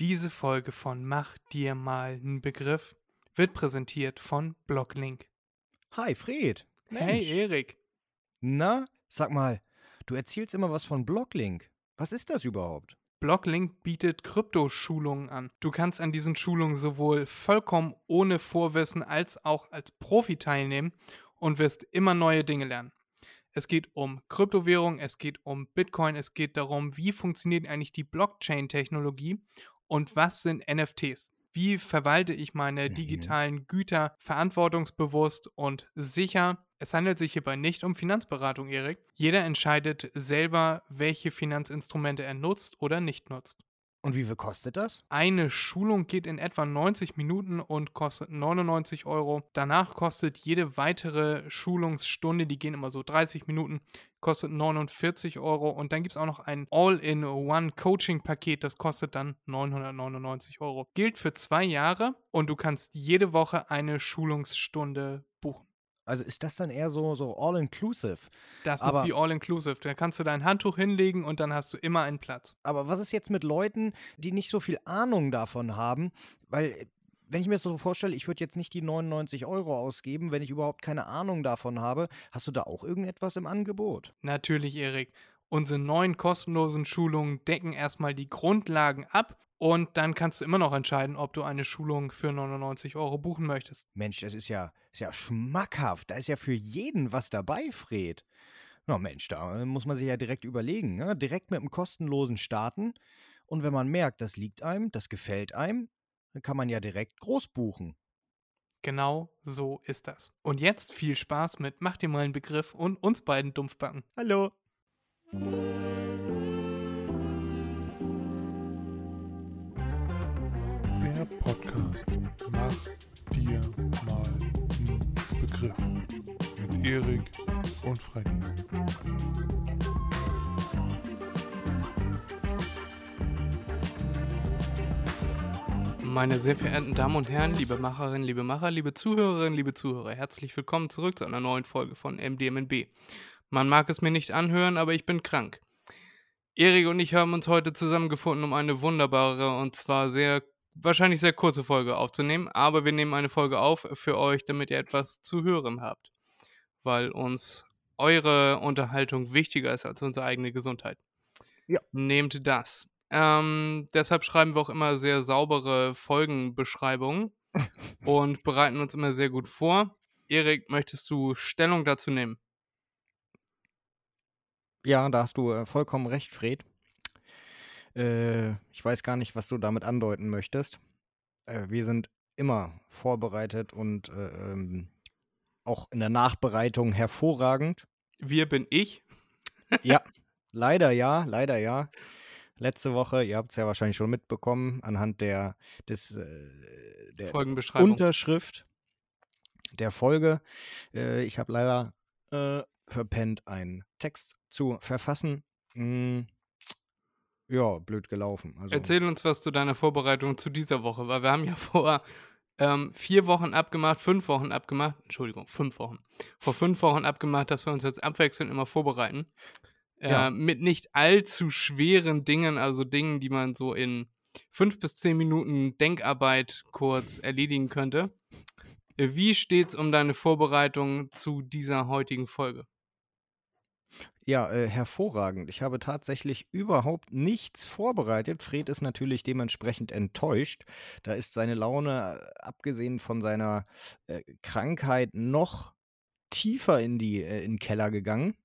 Diese Folge von Mach dir mal einen Begriff wird präsentiert von Blocklink. Hi, Fred. Hey, Mensch. Erik. Na, sag mal, du erzählst immer was von Blocklink. Was ist das überhaupt? Blocklink bietet Kryptoschulungen an. Du kannst an diesen Schulungen sowohl vollkommen ohne Vorwissen als auch als Profi teilnehmen und wirst immer neue Dinge lernen. Es geht um Kryptowährung, es geht um Bitcoin, es geht darum, wie funktioniert eigentlich die Blockchain-Technologie und was sind NFTs. Wie verwalte ich meine Mhm. digitalen Güter verantwortungsbewusst und sicher? Es handelt sich hierbei nicht um Finanzberatung, Erik. Jeder entscheidet selber, welche Finanzinstrumente er nutzt oder nicht nutzt. Und wie viel kostet das? Eine Schulung geht in etwa 90 Minuten und kostet 99 Euro. Danach kostet jede weitere Schulungsstunde, die gehen immer so 30 Minuten, kostet 49 Euro. Und dann gibt es auch noch ein All-in-One-Coaching-Paket, das kostet dann 999 Euro. Gilt für zwei Jahre und du kannst jede Woche eine Schulungsstunde buchen. Also ist das dann eher so, so all-inclusive? Das Aber- ist wie All-Inclusive. Da kannst du dein Handtuch hinlegen und dann hast du immer einen Platz. Aber was ist jetzt mit Leuten, die nicht so viel Ahnung davon haben? Weil, wenn ich mir das so vorstelle, ich würde jetzt nicht die 99 Euro ausgeben, wenn ich überhaupt keine Ahnung davon habe. Hast du da auch irgendetwas im Angebot? Natürlich, Erik. Unsere neuen kostenlosen Schulungen decken erstmal die Grundlagen ab und dann kannst du immer noch entscheiden, ob du eine Schulung für 99 Euro buchen möchtest. Mensch, das ist ja, ist ja schmackhaft. Da ist ja für jeden was dabei, Fred. Na Mensch, da äh, muss man sich ja direkt überlegen. Ne? Direkt mit einem kostenlosen starten. Und wenn man merkt, das liegt einem, das gefällt einem, dann kann man ja direkt groß buchen. Genau so ist das. Und jetzt viel Spaß mit Mach dir mal einen Begriff und uns beiden Dumpfbacken. Hallo. Der Podcast Mach dir mal einen Begriff mit Erik und Freddy. Meine sehr verehrten Damen und Herren, liebe Macherinnen, liebe Macher, liebe Zuhörerinnen, liebe Zuhörer, herzlich willkommen zurück zu einer neuen Folge von MDMNB. Man mag es mir nicht anhören, aber ich bin krank. Erik und ich haben uns heute zusammengefunden, um eine wunderbare und zwar sehr, wahrscheinlich sehr kurze Folge aufzunehmen, aber wir nehmen eine Folge auf für euch, damit ihr etwas zu hören habt, weil uns eure Unterhaltung wichtiger ist als unsere eigene Gesundheit. Ja. Nehmt das. Ähm, deshalb schreiben wir auch immer sehr saubere Folgenbeschreibungen und bereiten uns immer sehr gut vor. Erik, möchtest du Stellung dazu nehmen? Ja, da hast du äh, vollkommen recht, Fred. Äh, ich weiß gar nicht, was du damit andeuten möchtest. Äh, wir sind immer vorbereitet und äh, ähm, auch in der Nachbereitung hervorragend. Wir bin ich. Ja, leider ja, leider ja. Letzte Woche, ihr habt es ja wahrscheinlich schon mitbekommen, anhand der, des, äh, der. Unterschrift der Folge. Äh, ich habe leider äh, verpennt, einen Text zu verfassen. Mm, ja, blöd gelaufen. Also, Erzähl uns was zu deiner Vorbereitung zu dieser Woche, weil wir haben ja vor ähm, vier Wochen abgemacht, fünf Wochen abgemacht, Entschuldigung, fünf Wochen. Vor fünf Wochen abgemacht, dass wir uns jetzt abwechselnd immer vorbereiten. Äh, Ja. Mit nicht allzu schweren Dingen, also Dingen, die man so in fünf bis zehn Minuten Denkarbeit kurz erledigen könnte. Äh, Wie steht's um deine Vorbereitung zu dieser heutigen Folge? Ja, äh, hervorragend. Ich habe tatsächlich überhaupt nichts vorbereitet. Fred ist natürlich dementsprechend enttäuscht. Da ist seine Laune, äh, abgesehen von seiner äh, Krankheit, noch tiefer in, die, äh, in den Keller gegangen.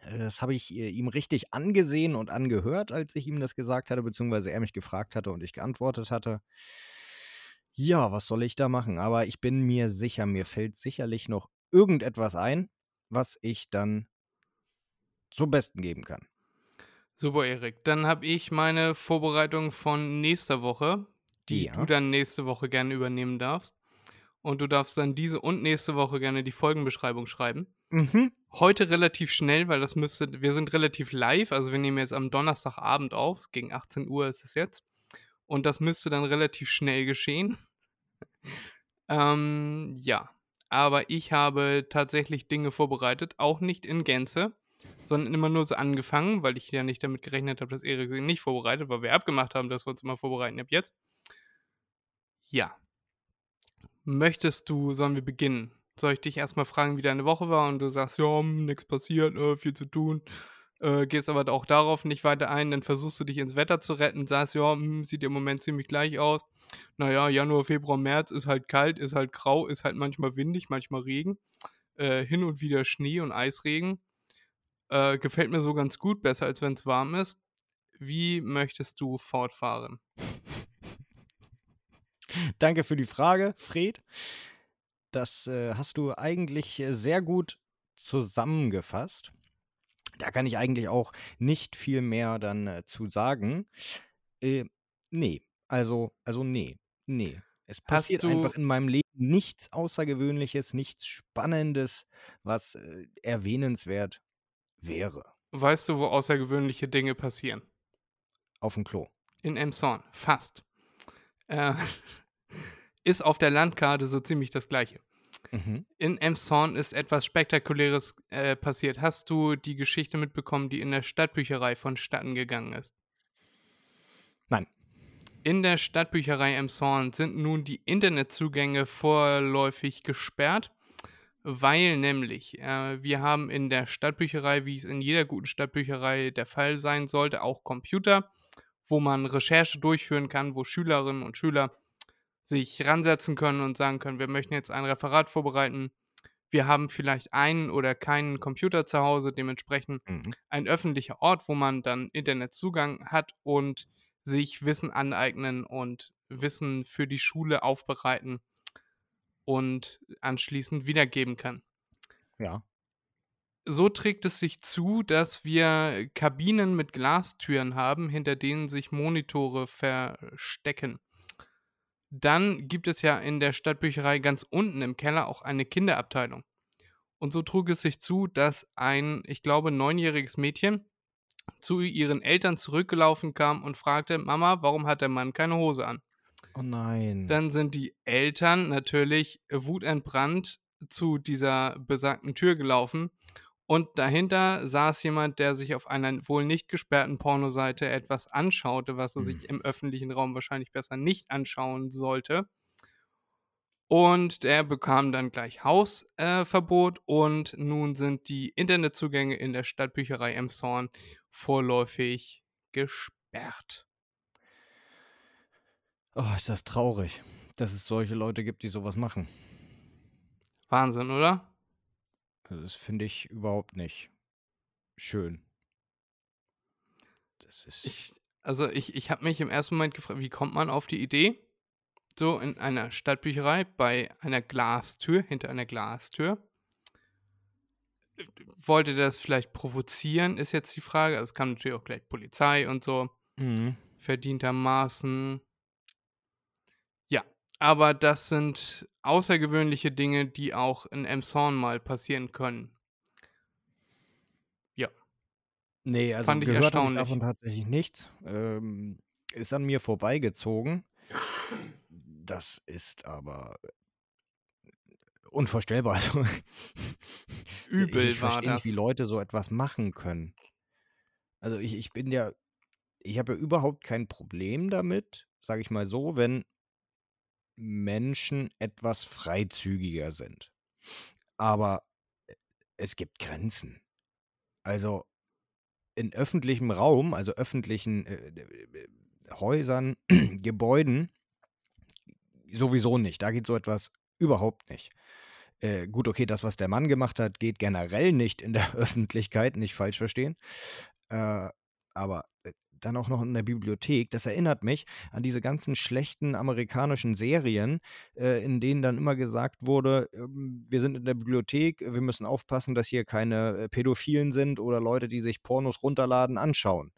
Das habe ich äh, ihm richtig angesehen und angehört, als ich ihm das gesagt hatte, beziehungsweise er mich gefragt hatte und ich geantwortet hatte. Ja, was soll ich da machen? Aber ich bin mir sicher, mir fällt sicherlich noch irgendetwas ein, was ich dann zum Besten geben kann. Super, Erik. Dann habe ich meine Vorbereitung von nächster Woche, die Ja. du dann nächste Woche gerne übernehmen darfst. Und du darfst dann diese und nächste Woche gerne die Folgenbeschreibung schreiben. Mhm. Heute relativ schnell, weil das müsste, wir sind relativ live, also wir nehmen jetzt am Donnerstagabend auf, gegen 18 Uhr ist es jetzt. Und das müsste dann relativ schnell geschehen. ähm, ja, aber ich habe tatsächlich Dinge vorbereitet, auch nicht in Gänze, sondern immer nur so angefangen, weil ich ja nicht damit gerechnet habe, dass Erik sich nicht vorbereitet, weil wir abgemacht haben, dass wir uns immer vorbereiten ab jetzt. Ja. Möchtest du, sollen wir beginnen? Soll ich dich erstmal fragen, wie deine Woche war und du sagst, ja, nichts passiert, äh, viel zu tun, äh, gehst aber auch darauf nicht weiter ein, dann versuchst du dich ins Wetter zu retten, sagst, ja, hm, sieht im Moment ziemlich gleich aus. Naja, Januar, Februar, März ist halt kalt, ist halt grau, ist halt manchmal windig, manchmal Regen, äh, hin und wieder Schnee und Eisregen. Äh, gefällt mir so ganz gut, besser als wenn es warm ist. Wie möchtest du fortfahren? Danke für die Frage, Fred. Das äh, hast du eigentlich äh, sehr gut zusammengefasst. Da kann ich eigentlich auch nicht viel mehr dann äh, zu sagen. Äh, nee, also, also nee, nee. Es passiert einfach in meinem Leben nichts Außergewöhnliches, nichts Spannendes, was äh, erwähnenswert wäre. Weißt du, wo außergewöhnliche Dinge passieren? Auf dem Klo. In Emshorn, fast. Äh, ist auf der Landkarte so ziemlich das gleiche. Mhm. In Emshorn ist etwas Spektakuläres äh, passiert. Hast du die Geschichte mitbekommen, die in der Stadtbücherei vonstatten gegangen ist? Nein. In der Stadtbücherei Emshorn sind nun die Internetzugänge vorläufig gesperrt, weil nämlich äh, wir haben in der Stadtbücherei, wie es in jeder guten Stadtbücherei der Fall sein sollte, auch Computer, wo man Recherche durchführen kann, wo Schülerinnen und Schüler sich ransetzen können und sagen können, wir möchten jetzt ein Referat vorbereiten. Wir haben vielleicht einen oder keinen Computer zu Hause, dementsprechend mhm. ein öffentlicher Ort, wo man dann Internetzugang hat und sich Wissen aneignen und Wissen für die Schule aufbereiten und anschließend wiedergeben kann. Ja. So trägt es sich zu, dass wir Kabinen mit Glastüren haben, hinter denen sich Monitore verstecken. Dann gibt es ja in der Stadtbücherei ganz unten im Keller auch eine Kinderabteilung. Und so trug es sich zu, dass ein, ich glaube, neunjähriges Mädchen zu ihren Eltern zurückgelaufen kam und fragte, Mama, warum hat der Mann keine Hose an? Oh nein. Dann sind die Eltern natürlich wutentbrannt zu dieser besagten Tür gelaufen und dahinter saß jemand, der sich auf einer wohl nicht gesperrten Pornoseite etwas anschaute, was er sich hm. im öffentlichen Raum wahrscheinlich besser nicht anschauen sollte. Und der bekam dann gleich Hausverbot äh, und nun sind die Internetzugänge in der Stadtbücherei Emshorn vorläufig gesperrt. Oh, ist das traurig, dass es solche Leute gibt, die sowas machen. Wahnsinn, oder? Also das finde ich überhaupt nicht schön. Das ist. Ich, also ich, ich habe mich im ersten Moment gefragt, wie kommt man auf die Idee, so in einer Stadtbücherei bei einer Glastür, hinter einer Glastür. Wollte das vielleicht provozieren, ist jetzt die Frage. Also es kam natürlich auch gleich Polizei und so. Mhm. Verdientermaßen. Aber das sind außergewöhnliche Dinge, die auch in Emshorn mal passieren können. Ja. Nee, also Fand ich gehört habe ich davon tatsächlich nichts. Ähm, ist an mir vorbeigezogen. Das ist aber unvorstellbar. Also, Übel ich war verstehe nicht, wie Leute so etwas machen können. Also ich, ich bin ja, ich habe ja überhaupt kein Problem damit, sage ich mal so, wenn Menschen etwas freizügiger sind. Aber äh, es gibt Grenzen. Also in öffentlichem Raum, also öffentlichen äh, äh Häusern, Gebäuden, sowieso nicht. Da geht so etwas überhaupt nicht. Äh, gut, okay, das, was der Mann gemacht hat, geht generell nicht in der Öffentlichkeit, nicht falsch verstehen. Äh, aber äh, dann auch noch in der Bibliothek. Das erinnert mich an diese ganzen schlechten amerikanischen Serien, äh, in denen dann immer gesagt wurde, äh, wir sind in der Bibliothek, wir müssen aufpassen, dass hier keine äh, Pädophilen sind oder Leute, die sich Pornos runterladen, anschauen.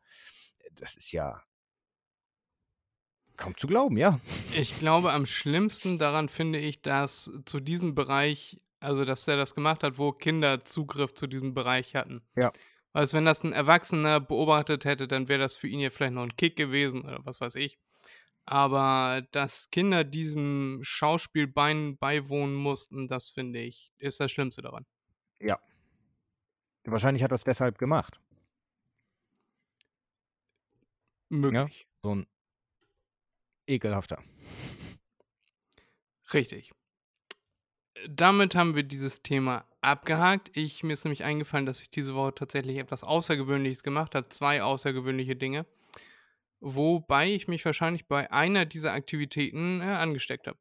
Das ist ja kaum zu glauben, ja. Ich glaube, am schlimmsten daran finde ich, dass zu diesem Bereich, also dass er das gemacht hat, wo Kinder Zugriff zu diesem Bereich hatten. Ja. Also wenn das ein Erwachsener beobachtet hätte, dann wäre das für ihn ja vielleicht noch ein Kick gewesen oder was weiß ich. Aber dass Kinder diesem Schauspiel beiwohnen mussten, das finde ich, ist das Schlimmste daran. Ja. Wahrscheinlich hat er es deshalb gemacht. Möglich. So ein ekelhafter. Richtig. Damit haben wir dieses Thema abgehakt. Ich, mir ist nämlich eingefallen, dass ich diese Woche tatsächlich etwas Außergewöhnliches gemacht habe. Zwei außergewöhnliche Dinge. Wobei ich mich wahrscheinlich bei einer dieser Aktivitäten äh, angesteckt habe.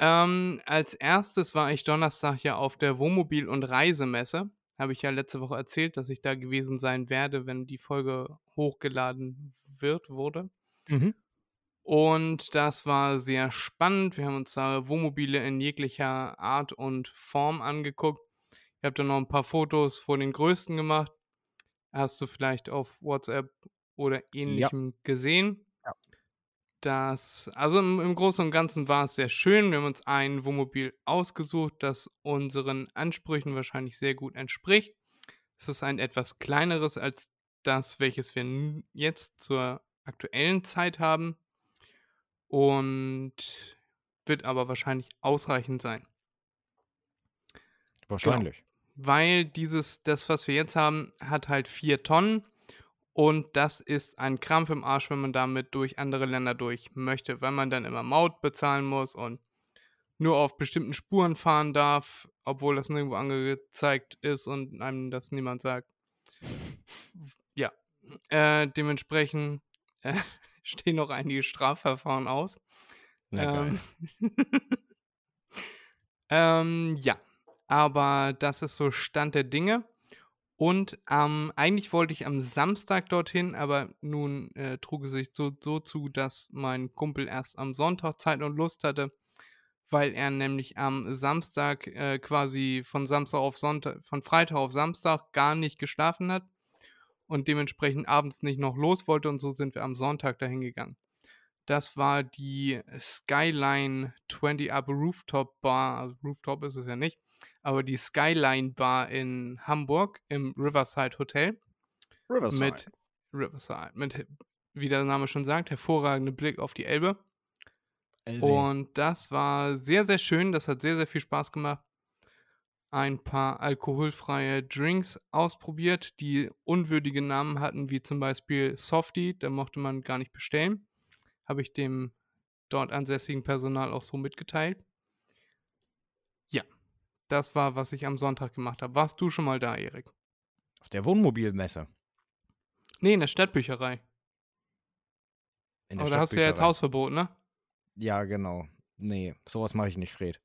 Ähm, als erstes war ich Donnerstag ja auf der Wohnmobil- und Reisemesse. Habe ich ja letzte Woche erzählt, dass ich da gewesen sein werde, wenn die Folge hochgeladen wird, wurde. Mhm. Und das war sehr spannend. Wir haben uns da Wohnmobile in jeglicher Art und Form angeguckt. Ich habe da noch ein paar Fotos vor den größten gemacht. Hast du vielleicht auf WhatsApp oder ähnlichem gesehen? Ja. Das, also im, im Großen und Ganzen war es sehr schön. Wir haben uns ein Wohnmobil ausgesucht, das unseren Ansprüchen wahrscheinlich sehr gut entspricht. Es ist ein etwas kleineres als das, welches wir jetzt zur aktuellen Zeit haben. Und wird aber wahrscheinlich ausreichend sein. Wahrscheinlich. Weil dieses, das, was wir jetzt haben, hat halt vier Tonnen. Und das ist ein Krampf im Arsch, wenn man damit durch andere Länder durch möchte, weil man dann immer Maut bezahlen muss und nur auf bestimmten Spuren fahren darf, obwohl das nirgendwo angezeigt ist und einem das niemand sagt. Ja, äh, dementsprechend äh, stehen noch einige Strafverfahren aus. Na. Ähm, ähm, ja, aber das ist so Stand der Dinge. Und ähm, eigentlich wollte ich am Samstag dorthin, aber nun äh, trug es sich so, so zu, dass mein Kumpel erst am Sonntag Zeit und Lust hatte, weil er nämlich am Samstag äh, quasi von Samstag auf Sonntag, von Freitag auf Samstag gar nicht geschlafen hat und dementsprechend abends nicht noch los wollte und so sind wir am Sonntag dahin gegangen. Das war die Skyline 20 Up Rooftop Bar, also Rooftop ist es ja nicht, aber die Skyline Bar in Hamburg im Riverside Hotel Riverside. mit Riverside, mit, wie der Name schon sagt, hervorragenden Blick auf die Elbe. LB. Und das war sehr, sehr schön. Das hat sehr, sehr viel Spaß gemacht. Ein paar alkoholfreie Drinks ausprobiert, die unwürdige Namen hatten, wie zum Beispiel Softie. Da mochte man gar nicht bestellen. Habe ich dem dort ansässigen Personal auch so mitgeteilt. Ja, das war, was ich am Sonntag gemacht habe. Warst du schon mal da, Erik? Auf der Wohnmobilmesse. Nee, in der Stadtbücherei. In der Aber da hast du ja jetzt. Hausverbot, ne? Ja, genau. Nee, sowas mache ich nicht, Fred.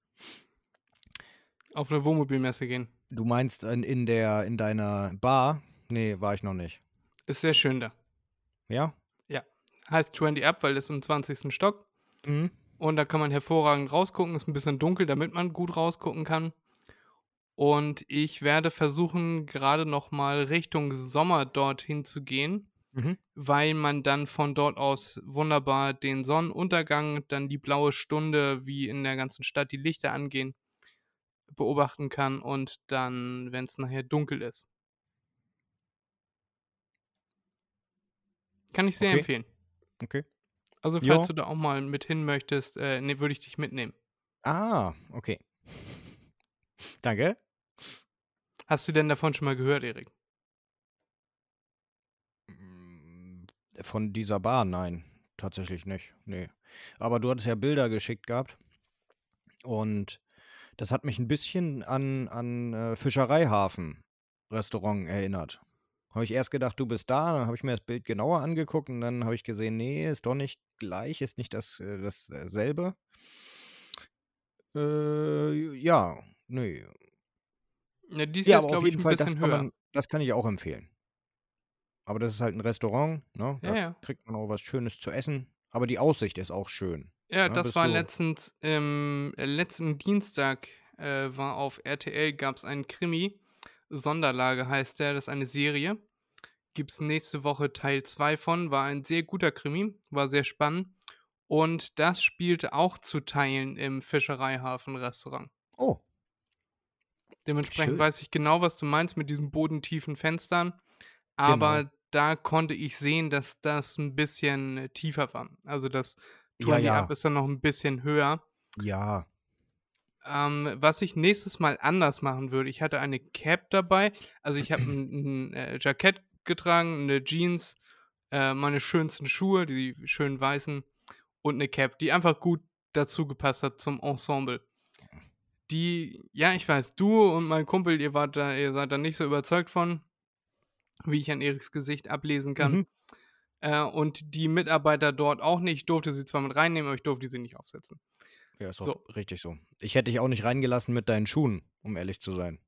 Auf eine Wohnmobilmesse gehen. Du meinst in, in der in deiner Bar? Nee, war ich noch nicht. Ist sehr schön da. Ja? Heißt 20 Up, weil das im 20. Stock. Mhm. Und da kann man hervorragend rausgucken. Ist ein bisschen dunkel, damit man gut rausgucken kann. Und ich werde versuchen, gerade noch mal Richtung Sommer dorthin zu gehen, Mhm. weil man dann von dort aus wunderbar den Sonnenuntergang, dann die blaue Stunde, wie in der ganzen Stadt die Lichter angehen, beobachten kann und dann, wenn es nachher dunkel ist. Kann ich sehr Okay. empfehlen. Okay. Also, falls du da auch mal mit hin möchtest, äh, ne, würde ich dich mitnehmen. Ah, okay. Danke. Hast du denn davon schon mal gehört, Erik? Mm, Von dieser Bar, nein, tatsächlich nicht. Nee. Aber du hattest ja Bilder geschickt gehabt. Und das hat mich ein bisschen an, an äh, Fischereihafen-Restaurant erinnert. Habe ich erst gedacht, du bist da, dann habe ich mir das Bild genauer angeguckt und dann habe ich gesehen, nee, ist doch nicht gleich, ist nicht das, äh, dasselbe. Äh, ja, nee. Ja, dies Ja, ist, glaube ich, jeden ein Fall, das bisschen kann, höher. man, das kann ich auch empfehlen. Aber das ist halt ein Restaurant, ne? Ja, Da ja. kriegt man auch was Schönes zu essen. Aber die Aussicht ist auch schön. Ja, das war du- letztens, ähm, äh, letzten Dienstag äh, war auf RTL, gab es einen Krimi. Sonderlage heißt der, das ist eine Serie. Gibt es nächste Woche Teil 2 von. War ein sehr guter Krimi, war sehr spannend. Und das spielte auch zu Teilen im Fischereihafen-Restaurant. Oh, Dementsprechend Schön. weiß ich genau, was du meinst mit diesen bodentiefen Fenstern. Aber da konnte ich sehen, dass das ein bisschen äh, tiefer war. Also das Ja, 20 ja. Up ist dann noch ein bisschen höher. ja. Ähm, was ich nächstes Mal anders machen würde, ich hatte eine Cap dabei. Also ich habe ein, ein äh, Jackett getragen, eine Jeans, äh, meine schönsten Schuhe, die schönen weißen und eine Cap, die einfach gut dazu gepasst hat zum Ensemble. Die, ja, ich weiß, du und mein Kumpel, ihr wart da, ihr seid da nicht so überzeugt von, wie ich an Eriks Gesicht ablesen kann. Mhm. Äh, und die Mitarbeiter dort auch nicht. Ich durfte sie zwar mit reinnehmen, aber ich durfte sie nicht aufsetzen. Ja, ist So. richtig so. Ich hätte dich auch nicht reingelassen mit deinen Schuhen, um ehrlich zu sein.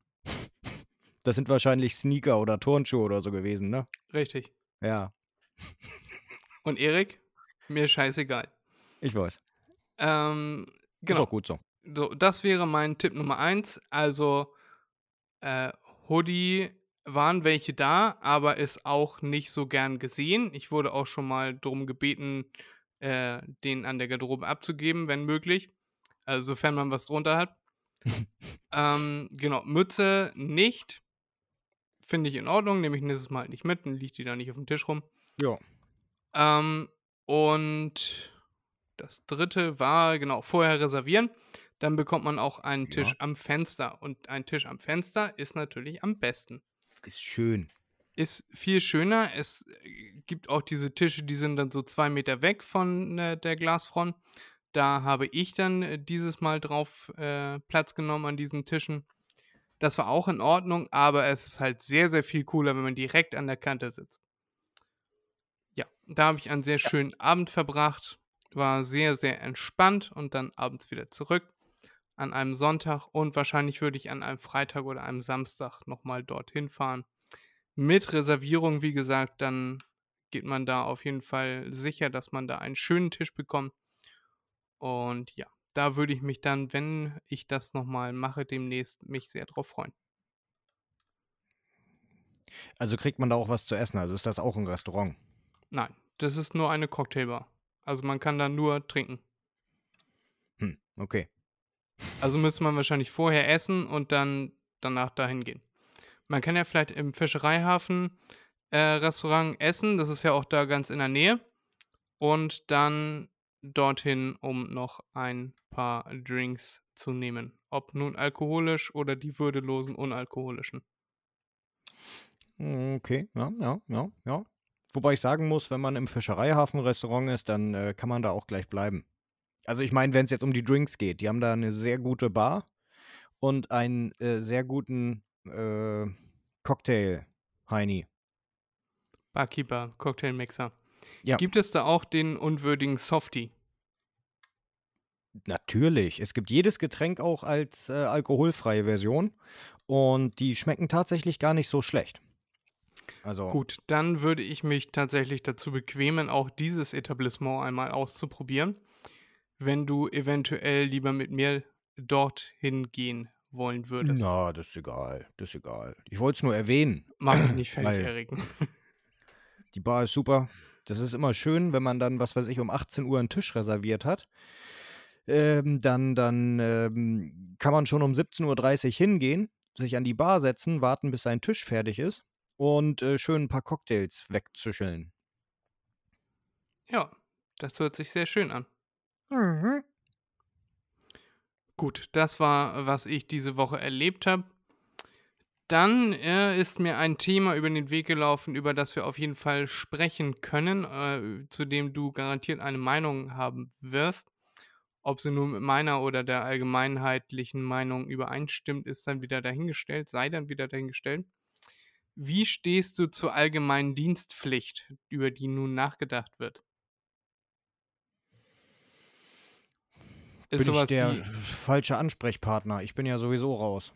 Das sind wahrscheinlich Sneaker oder Turnschuhe oder so gewesen, ne? Richtig. Ja, Und Erik, mir scheißegal. ich weiß. Ähm, Ist genau. auch gut so. So, das wäre mein Tipp Nummer eins. Also, äh, Hoodie waren welche da, aber ist auch nicht so gern gesehen. Ich wurde auch schon mal darum gebeten, äh, den an der Garderobe abzugeben, wenn möglich. Also, sofern man was drunter hat. ähm, genau, Mütze nicht. Finde ich in Ordnung, nehme ich nächstes Mal halt nicht mit, dann liegt die da nicht auf dem Tisch rum. Ja. Ähm, und das dritte war, genau, vorher reservieren. Dann bekommt man auch einen Tisch Ja. am Fenster. Und ein Tisch am Fenster ist natürlich am besten. Ist schön. Ist viel schöner. Es äh, gibt auch diese Tische, die sind dann so zwei Meter weg von äh, der Glasfront. Da habe ich dann äh, dieses Mal drauf äh, Platz genommen an diesen Tischen. Das war auch in Ordnung, aber es ist halt sehr, sehr viel cooler, wenn man direkt an der Kante sitzt. Ja, da habe ich einen sehr schönen Abend verbracht. War sehr, sehr entspannt und dann abends wieder zurück an einem Sonntag und wahrscheinlich würde ich an einem Freitag oder einem Samstag nochmal dorthin fahren. Mit Reservierung, wie gesagt, dann geht man da auf jeden Fall sicher, dass man da einen schönen Tisch bekommt. Und ja, da würde ich mich dann, wenn ich das nochmal mache, demnächst mich sehr drauf freuen. Also kriegt man da auch was zu essen? Also ist das auch ein Restaurant? Nein, das ist nur eine Cocktailbar. Also man kann da nur trinken. Hm, okay. Also müsste man wahrscheinlich vorher essen und dann danach dahin gehen. Man kann ja vielleicht im Fischereihafen äh, Restaurant essen, das ist ja auch da ganz in der Nähe. Und dann dorthin, um noch ein paar Drinks zu nehmen. Ob nun alkoholisch oder die würdelosen unalkoholischen. Hm, Okay, ja, ja, ja, ja. Wobei ich sagen muss, wenn man im Fischereihafen-Restaurant ist, dann äh, kann man da auch gleich bleiben. Also ich meine, wenn es jetzt um die Drinks geht, die haben da eine sehr gute Bar und einen äh, sehr guten äh, Cocktail, Heini. Barkeeper, Cocktailmixer. Ja. Gibt es da auch den unwürdigen Softie? Natürlich. Es gibt jedes Getränk auch als äh, alkoholfreie Version und die schmecken tatsächlich gar nicht so schlecht. Also Gut, dann würde ich mich tatsächlich dazu bequemen, auch dieses Etablissement einmal auszuprobieren, wenn du eventuell lieber mit mir dorthin gehen wollen würdest. na, das ist egal, das ist egal. Ich wollte es nur erwähnen. Mach mich nicht fertig, Erik. Die Bar ist super. Das ist immer schön, wenn man dann, was weiß ich, um 18 Uhr einen Tisch reserviert hat. Ähm, dann dann ähm, kann man schon um 17.30 Uhr hingehen, sich an die Bar setzen, warten, bis sein Tisch fertig ist und äh, schön ein paar Cocktails wegzüscheln. Ja, das hört sich sehr schön an. Gut, das war, was ich diese Woche erlebt habe. Dann äh, ist mir ein Thema über den Weg gelaufen, über das wir auf jeden Fall sprechen können, äh, zu dem du garantiert eine Meinung haben wirst. Ob sie nun mit meiner oder der allgemeinheitlichen Meinung übereinstimmt, ist dann wieder dahingestellt, sei dann wieder dahingestellt. Wie stehst du zur allgemeinen Dienstpflicht, über die nun nachgedacht wird? Bin ich der falsche Ansprechpartner? Ich bin ja sowieso raus.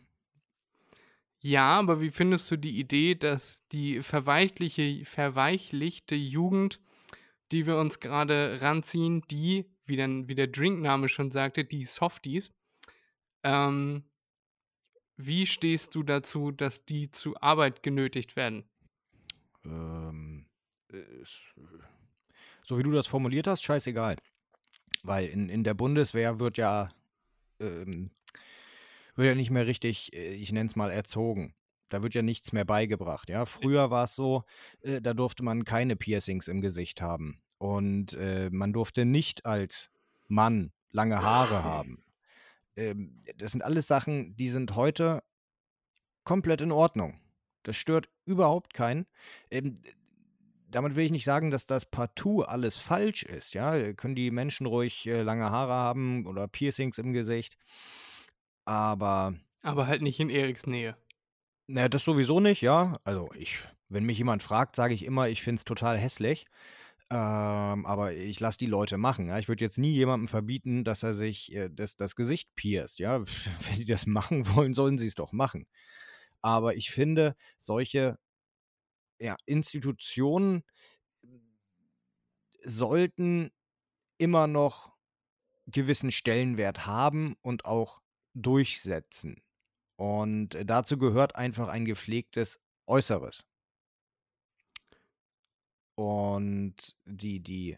Ja, aber wie findest du die Idee, dass die verweichliche, verweichlichte Jugend, die wir uns gerade ranziehen, die, wie, dann, wie der Drinkname schon sagte, die Softies, ähm, wie stehst du dazu, dass die zu Arbeit genötigt werden? Ähm, ist, äh, so wie du das formuliert hast, scheißegal. Weil in, in der Bundeswehr wird ja, ähm, wird ja nicht mehr richtig, äh, ich nenne es mal, erzogen. Da wird ja nichts mehr beigebracht. Ja, früher war es so, äh, da durfte man keine Piercings im Gesicht haben und äh, man durfte nicht als Mann lange Haare haben. ähm, das sind alles Sachen, die sind heute komplett in Ordnung. Das stört überhaupt keinen. Ähm, damit will ich nicht sagen, dass das partout alles falsch ist. Ja, können die Menschen ruhig äh, lange Haare haben oder Piercings im Gesicht. Aber. Aber halt nicht in Eriks Nähe. Naja, das sowieso nicht, ja. Also ich, wenn mich jemand fragt, sage ich immer, ich finde es total hässlich. Ähm, aber ich lasse die Leute machen. Ja? Ich würde jetzt nie jemandem verbieten, dass er sich äh, das, das Gesicht pierst. Ja? Wenn die das machen wollen, sollen sie es doch machen. Aber ich finde, solche ja, Institutionen sollten immer noch gewissen Stellenwert haben und auch durchsetzen. Und dazu gehört einfach ein gepflegtes Äußeres. Und die, die,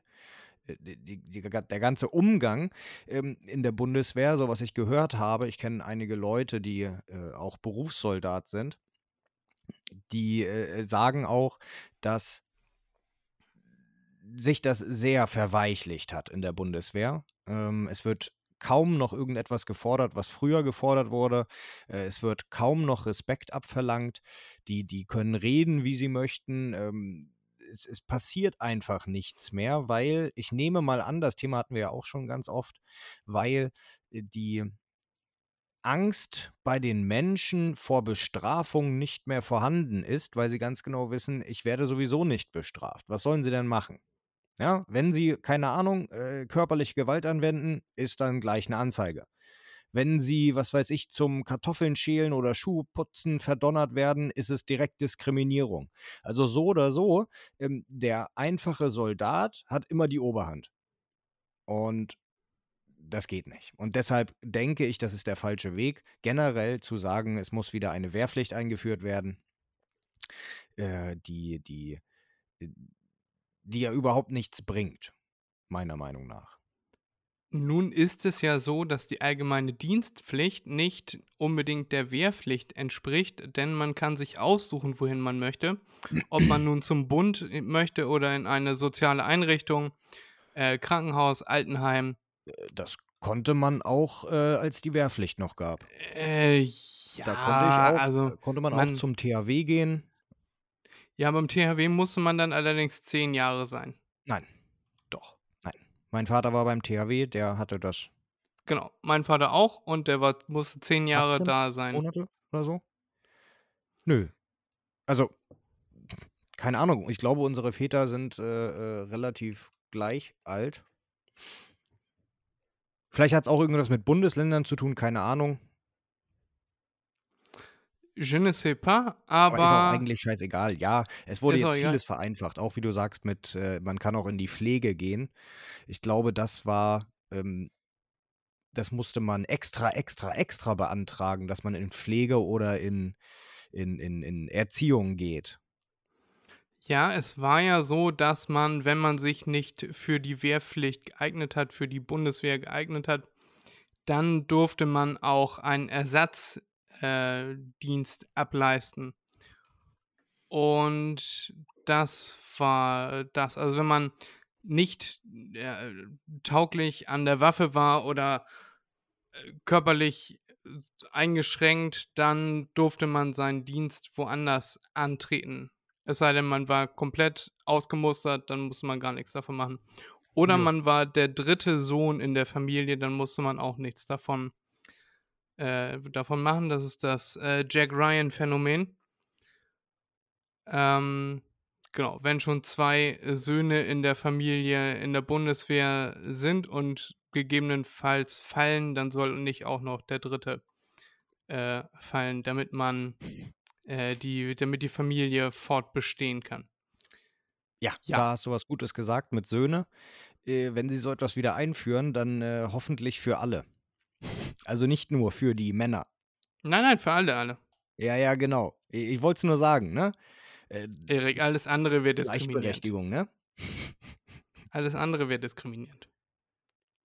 äh, die, die, der ganze Umgang ähm, in der Bundeswehr, so was ich gehört habe, ich kenne einige Leute, die äh, auch Berufssoldat sind, die äh, sagen auch, dass sich das sehr verweichlicht hat in der Bundeswehr. Ähm, es wird kaum noch irgendetwas gefordert, was früher gefordert wurde. Äh, es wird kaum noch Respekt abverlangt. Die, die können reden, wie sie möchten. Ähm, es, es, passiert einfach nichts mehr, weil ich nehme mal an, das Thema hatten wir ja auch schon ganz oft, weil äh, die Angst bei den Menschen vor Bestrafung nicht mehr vorhanden ist, weil sie ganz genau wissen, ich werde sowieso nicht bestraft. Was sollen sie denn machen? Ja, wenn sie, keine Ahnung, äh, körperliche Gewalt anwenden, ist dann gleich eine Anzeige. Wenn sie, was weiß ich, zum Kartoffeln schälen oder Schuhputzen verdonnert werden, ist es direkt Diskriminierung. Also so oder so, ähm, der einfache Soldat hat immer die Oberhand. Und das geht nicht. Und deshalb denke ich, das ist der falsche Weg, generell zu sagen, es muss wieder eine Wehrpflicht eingeführt werden, äh, die, die, äh, die ja überhaupt nichts bringt, meiner Meinung nach. Nun ist es ja so, dass die allgemeine Dienstpflicht nicht unbedingt der Wehrpflicht entspricht, denn man kann sich aussuchen, wohin man möchte. Ob man nun zum Bund möchte oder in eine soziale Einrichtung, äh, Krankenhaus, Altenheim. Äh, das konnte man auch, äh, als die Wehrpflicht noch gab. Äh, ja, da konnte, auch, also, konnte man, man auch zum THW gehen. Ja, beim THW musste man dann allerdings zehn Jahre sein. Nein. Doch. Nein. Mein Vater war beim THW, der hatte das. Genau, mein Vater auch und der war, musste zehn Jahre da sein. Monate oder so? Nö. Also, keine Ahnung. Ich glaube, unsere Väter sind äh, äh, relativ gleich alt. Vielleicht hat es auch irgendwas mit Bundesländern zu tun, keine Ahnung. Je ne sais pas, aber. aber ist auch eigentlich scheißegal. Ja, es wurde jetzt vieles egal. vereinfacht. Auch wie du sagst, mit, äh, man kann auch in die Pflege gehen. Ich glaube, das war, ähm, das musste man extra, extra, extra beantragen, dass man in Pflege oder in, in, in, in Erziehung geht. Ja, es war ja so, dass man, wenn man sich nicht für die Wehrpflicht geeignet hat, für die Bundeswehr geeignet hat, dann durfte man auch einen Ersatzdienst äh, ableisten. Und das war das. Also wenn man nicht äh, tauglich an der Waffe war oder äh, körperlich eingeschränkt, dann durfte man seinen Dienst woanders antreten. Es sei denn, man war komplett ausgemustert, dann musste man gar nichts davon machen. Oder ja. man war der dritte Sohn in der Familie, dann musste man auch nichts davon, äh, davon machen. Das ist das äh, Jack Ryan-Phänomen. Ähm, genau, wenn schon zwei Söhne in der Familie in der Bundeswehr sind und gegebenenfalls fallen, dann soll nicht auch noch der dritte äh, fallen, damit man äh, die, damit die Familie fortbestehen kann. Ja, ja, da hast du was Gutes gesagt mit Söhne. Äh, wenn sie so etwas wieder einführen, dann äh, hoffentlich für alle. Also nicht nur für die Männer. Nein, nein, für alle, alle. Ja, ja, genau. Ich, ich wollte es nur sagen, ne? Äh, Erik, alles andere wird diskriminiert. Gleichberechtigung, ne? alles andere wird diskriminiert.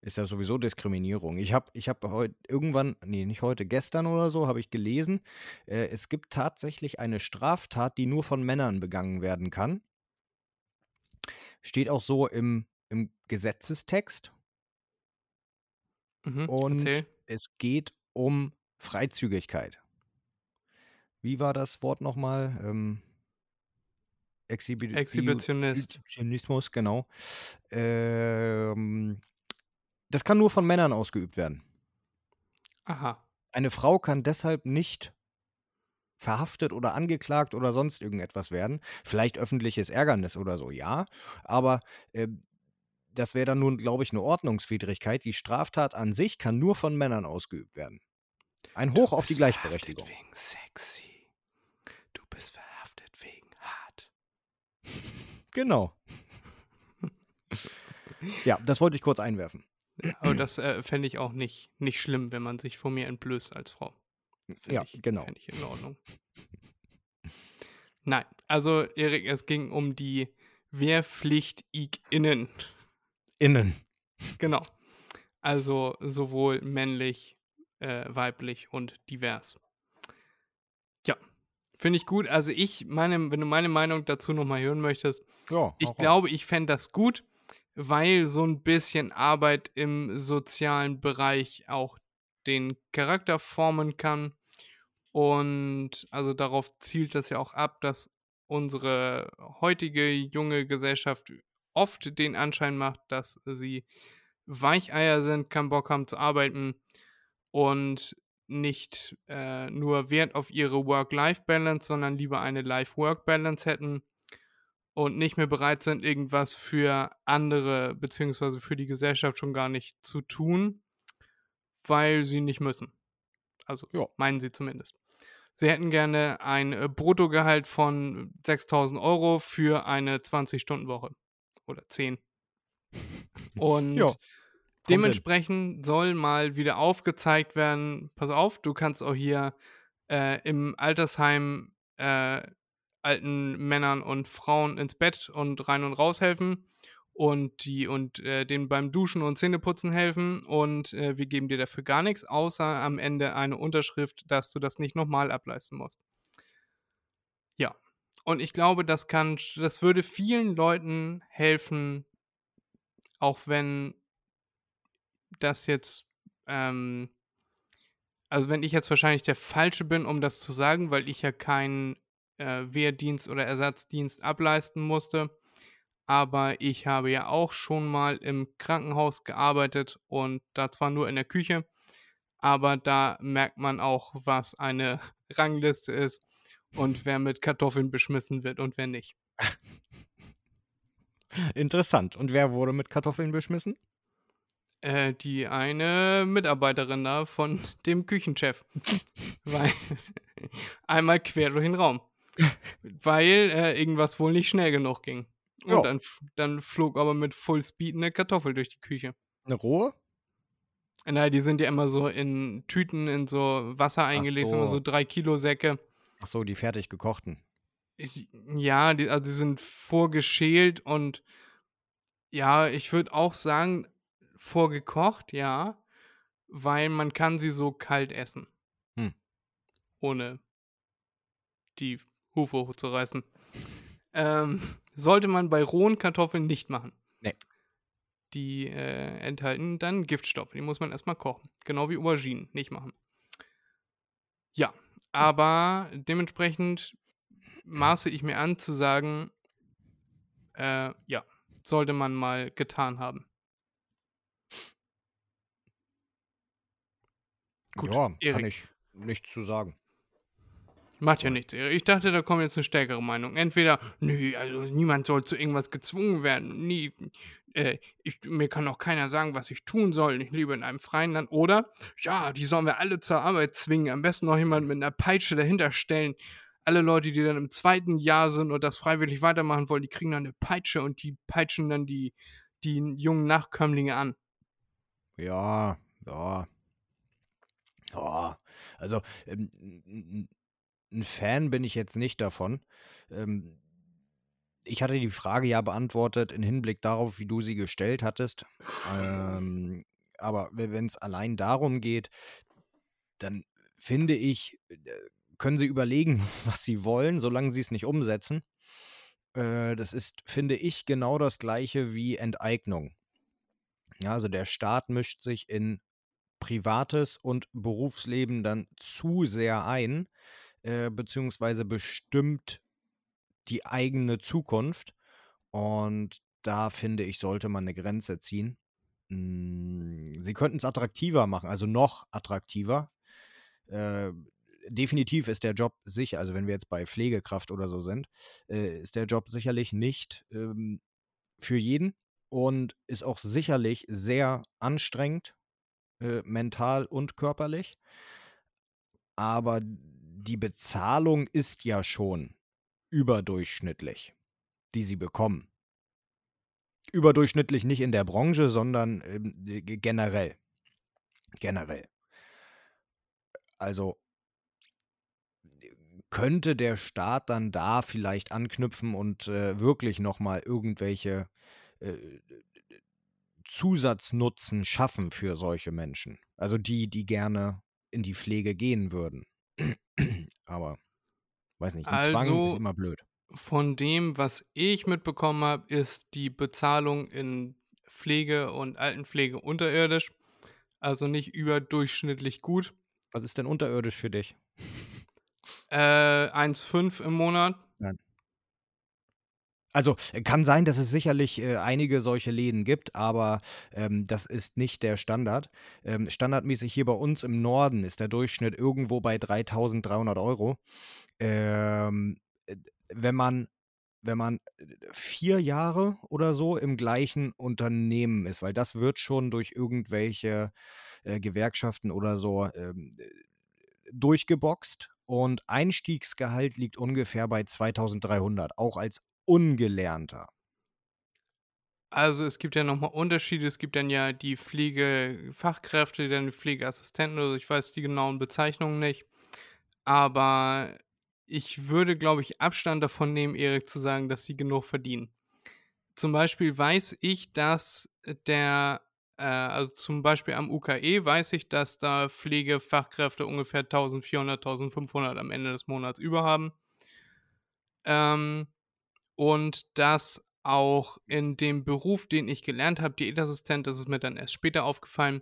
Ist ja sowieso Diskriminierung. Ich habe ich hab heute irgendwann, nee, nicht heute, gestern oder so, habe ich gelesen, äh, es gibt tatsächlich eine Straftat, die nur von Männern begangen werden kann. Steht auch so im, im Gesetzestext. Mhm, Und erzähl. Es geht um Freizügigkeit. Wie war das Wort nochmal? Ähm, Exhibi Exhibitionist. Exhibitionismus, genau. Ähm, das kann nur von Männern ausgeübt werden. Aha. Eine Frau kann deshalb nicht verhaftet oder angeklagt oder sonst irgendetwas werden. Vielleicht öffentliches Ärgernis oder so, ja. Aber äh, das wäre dann nun, glaube ich, eine Ordnungswidrigkeit. Die Straftat an sich kann nur von Männern ausgeübt werden. Ein Hoch auf die bist Gleichberechtigung. Verhaftet wegen sexy. Du bist verhaftet wegen hart. Genau. ja, das wollte ich kurz einwerfen. Aber das äh, fände ich auch nicht, nicht schlimm, wenn man sich vor mir entblößt als Frau. Fänd Ja, ich, genau. Fände ich in Ordnung. Nein, also Erik, es ging um die Wehrpflicht innen. Innen. Genau. Also sowohl männlich, äh, weiblich und divers. Ja, finde ich gut. Also ich, meine, wenn du meine Meinung dazu nochmal hören möchtest, Ja, ich glaube, ich fände das gut, weil so ein bisschen Arbeit im sozialen Bereich auch den Charakter formen kann. Und also darauf zielt das ja auch ab, dass unsere heutige junge Gesellschaft oft den Anschein macht, dass sie Weicheier sind, keinen Bock haben zu arbeiten und nicht äh, nur Wert auf ihre Work-Life-Balance, sondern lieber eine Life-Work-Balance hätten und nicht mehr bereit sind, irgendwas für andere beziehungsweise für die Gesellschaft schon gar nicht zu tun, weil sie nicht müssen. Also Ja. meinen sie zumindest. Sie hätten gerne ein äh, Bruttogehalt von 6000 Euro für eine 20-Stunden-Woche oder 10. Und Ja, dementsprechend soll mal wieder aufgezeigt werden, pass auf, du kannst auch hier äh, im Altersheim äh, alten Männern und Frauen ins Bett und rein und raus helfen und die und äh, denen beim Duschen und Zähneputzen helfen und äh, wir geben dir dafür gar nichts, außer am Ende eine Unterschrift, dass du das nicht nochmal ableisten musst. Ja. Und ich glaube, das kann, das würde vielen Leuten helfen, auch wenn das jetzt, ähm, also wenn ich jetzt wahrscheinlich der Falsche bin, um das zu sagen, weil ich ja keinen äh, Wehrdienst oder Ersatzdienst ableisten musste. Aber ich habe ja auch schon mal im Krankenhaus gearbeitet und da zwar nur in der Küche, aber da merkt man auch, was eine Rangliste ist und wer mit Kartoffeln beschmissen wird und wer nicht. Interessant. Und wer wurde mit Kartoffeln beschmissen? Äh, die eine Mitarbeiterin da von dem Küchenchef. Weil einmal quer durch den Raum. Weil äh, irgendwas wohl nicht schnell genug ging. Und Ja. dann, dann flog aber mit Full Speed eine Kartoffel durch die Küche. Eine rohe? Nein, die sind ja immer so in Tüten, in so Wasser eingelegt, immer so. so drei Kilo Säcke. Ach so, die fertig gekochten. Ich, ja, die, also die sind vorgeschält und ja, ich würde auch sagen, vorgekocht, ja, weil man kann sie so kalt essen. Hm. Ohne die Hufe hochzureißen. Ähm, sollte man bei rohen Kartoffeln nicht machen. Nee. Die äh, enthalten dann Giftstoffe. Die muss man erstmal kochen. Genau wie Auberginen. Nicht machen. Ja, aber dementsprechend maße ich mir an zu sagen, äh, ja, sollte man mal getan haben. Gut, ja, kann Erik. ich nichts zu sagen. Macht ja nichts. Ich dachte, da kommt jetzt eine stärkere Meinung. Entweder, nö, also niemand soll zu irgendwas gezwungen werden. Nie, äh, ich, mir kann auch keiner sagen, was ich tun soll. Ich lebe in einem freien Land. Oder, ja, die sollen wir alle zur Arbeit zwingen. Am besten noch jemand mit einer Peitsche dahinter stellen. Alle Leute, die dann im zweiten Jahr sind und das freiwillig weitermachen wollen, die kriegen dann eine Peitsche und die peitschen dann die, die jungen Nachkömmlinge an. Ja, ja. Ja, also ähm, ein Fan bin ich jetzt nicht davon. Ähm, ich hatte die Frage ja beantwortet im Hinblick darauf, wie du sie gestellt hattest. Ähm, aber wenn es allein darum geht, dann finde ich, äh, können sie überlegen, was sie wollen, solange sie es nicht umsetzen. Äh, das ist, finde ich, genau das gleiche wie Enteignung. Ja, also der Staat mischt sich in Privates und Berufsleben dann zu sehr ein, äh, beziehungsweise bestimmt die eigene Zukunft. Und da finde ich, sollte man eine Grenze ziehen. Hm, sie könnten es attraktiver machen, also noch attraktiver. Äh, definitiv ist der Job sicher, also wenn wir jetzt bei Pflegekraft oder so sind, äh, ist der Job sicherlich nicht ähm, für jeden und ist auch sicherlich sehr anstrengend, äh, mental und körperlich. Aber die Bezahlung ist ja schon überdurchschnittlich, die sie bekommen. Überdurchschnittlich nicht in der Branche, sondern ähm, generell. Generell. Also könnte der Staat dann da vielleicht anknüpfen und äh, wirklich nochmal irgendwelche äh, Zusatznutzen schaffen für solche Menschen. Also die, die gerne in die Pflege gehen würden. Aber weiß nicht, ein also, Zwang ist immer blöd. Von dem, was ich mitbekommen habe, ist die Bezahlung in Pflege und Altenpflege unterirdisch. Also nicht überdurchschnittlich gut. Was ist denn unterirdisch für dich? Äh, 1,5 im Monat. Nein. Also äh, kann sein, dass es sicherlich äh, einige solche Läden gibt, aber ähm, das ist nicht der Standard. Ähm, standardmäßig hier bei uns im Norden ist der Durchschnitt irgendwo bei 3.300 Euro. Ähm, äh, wenn man wenn man äh, vier Jahre oder so im gleichen Unternehmen ist, weil das wird schon durch irgendwelche äh, Gewerkschaften oder so ähm, durchgeboxt und Einstiegsgehalt liegt ungefähr bei 2300, auch als Ungelernter. Also es gibt ja nochmal Unterschiede. Es gibt dann ja die Pflegefachkräfte, dann die Pflegeassistenten oder so. Ich weiß die genauen Bezeichnungen nicht. Aber ich würde, glaube ich, Abstand davon nehmen, Erik, zu sagen, dass sie genug verdienen. Zum Beispiel weiß ich, dass der äh, also zum Beispiel am UKE weiß ich, dass da Pflegefachkräfte ungefähr 1400, 1500 am Ende des Monats über haben. Ähm, und dass auch in dem Beruf, den ich gelernt habe, Diätassistent, das ist mir dann erst später aufgefallen,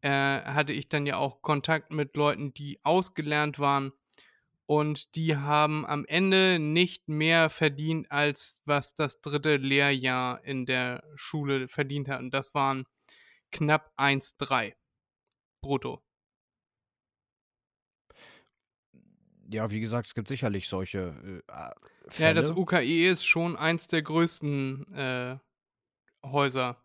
äh, hatte ich dann ja auch Kontakt mit Leuten, die ausgelernt waren und die haben am Ende nicht mehr verdient, als was das dritte Lehrjahr in der Schule verdient hat. Und das waren knapp 1,3 brutto. Ja, wie gesagt, es gibt sicherlich solche äh, Fälle. Ja, das UKE ist schon eins der größten äh, Häuser.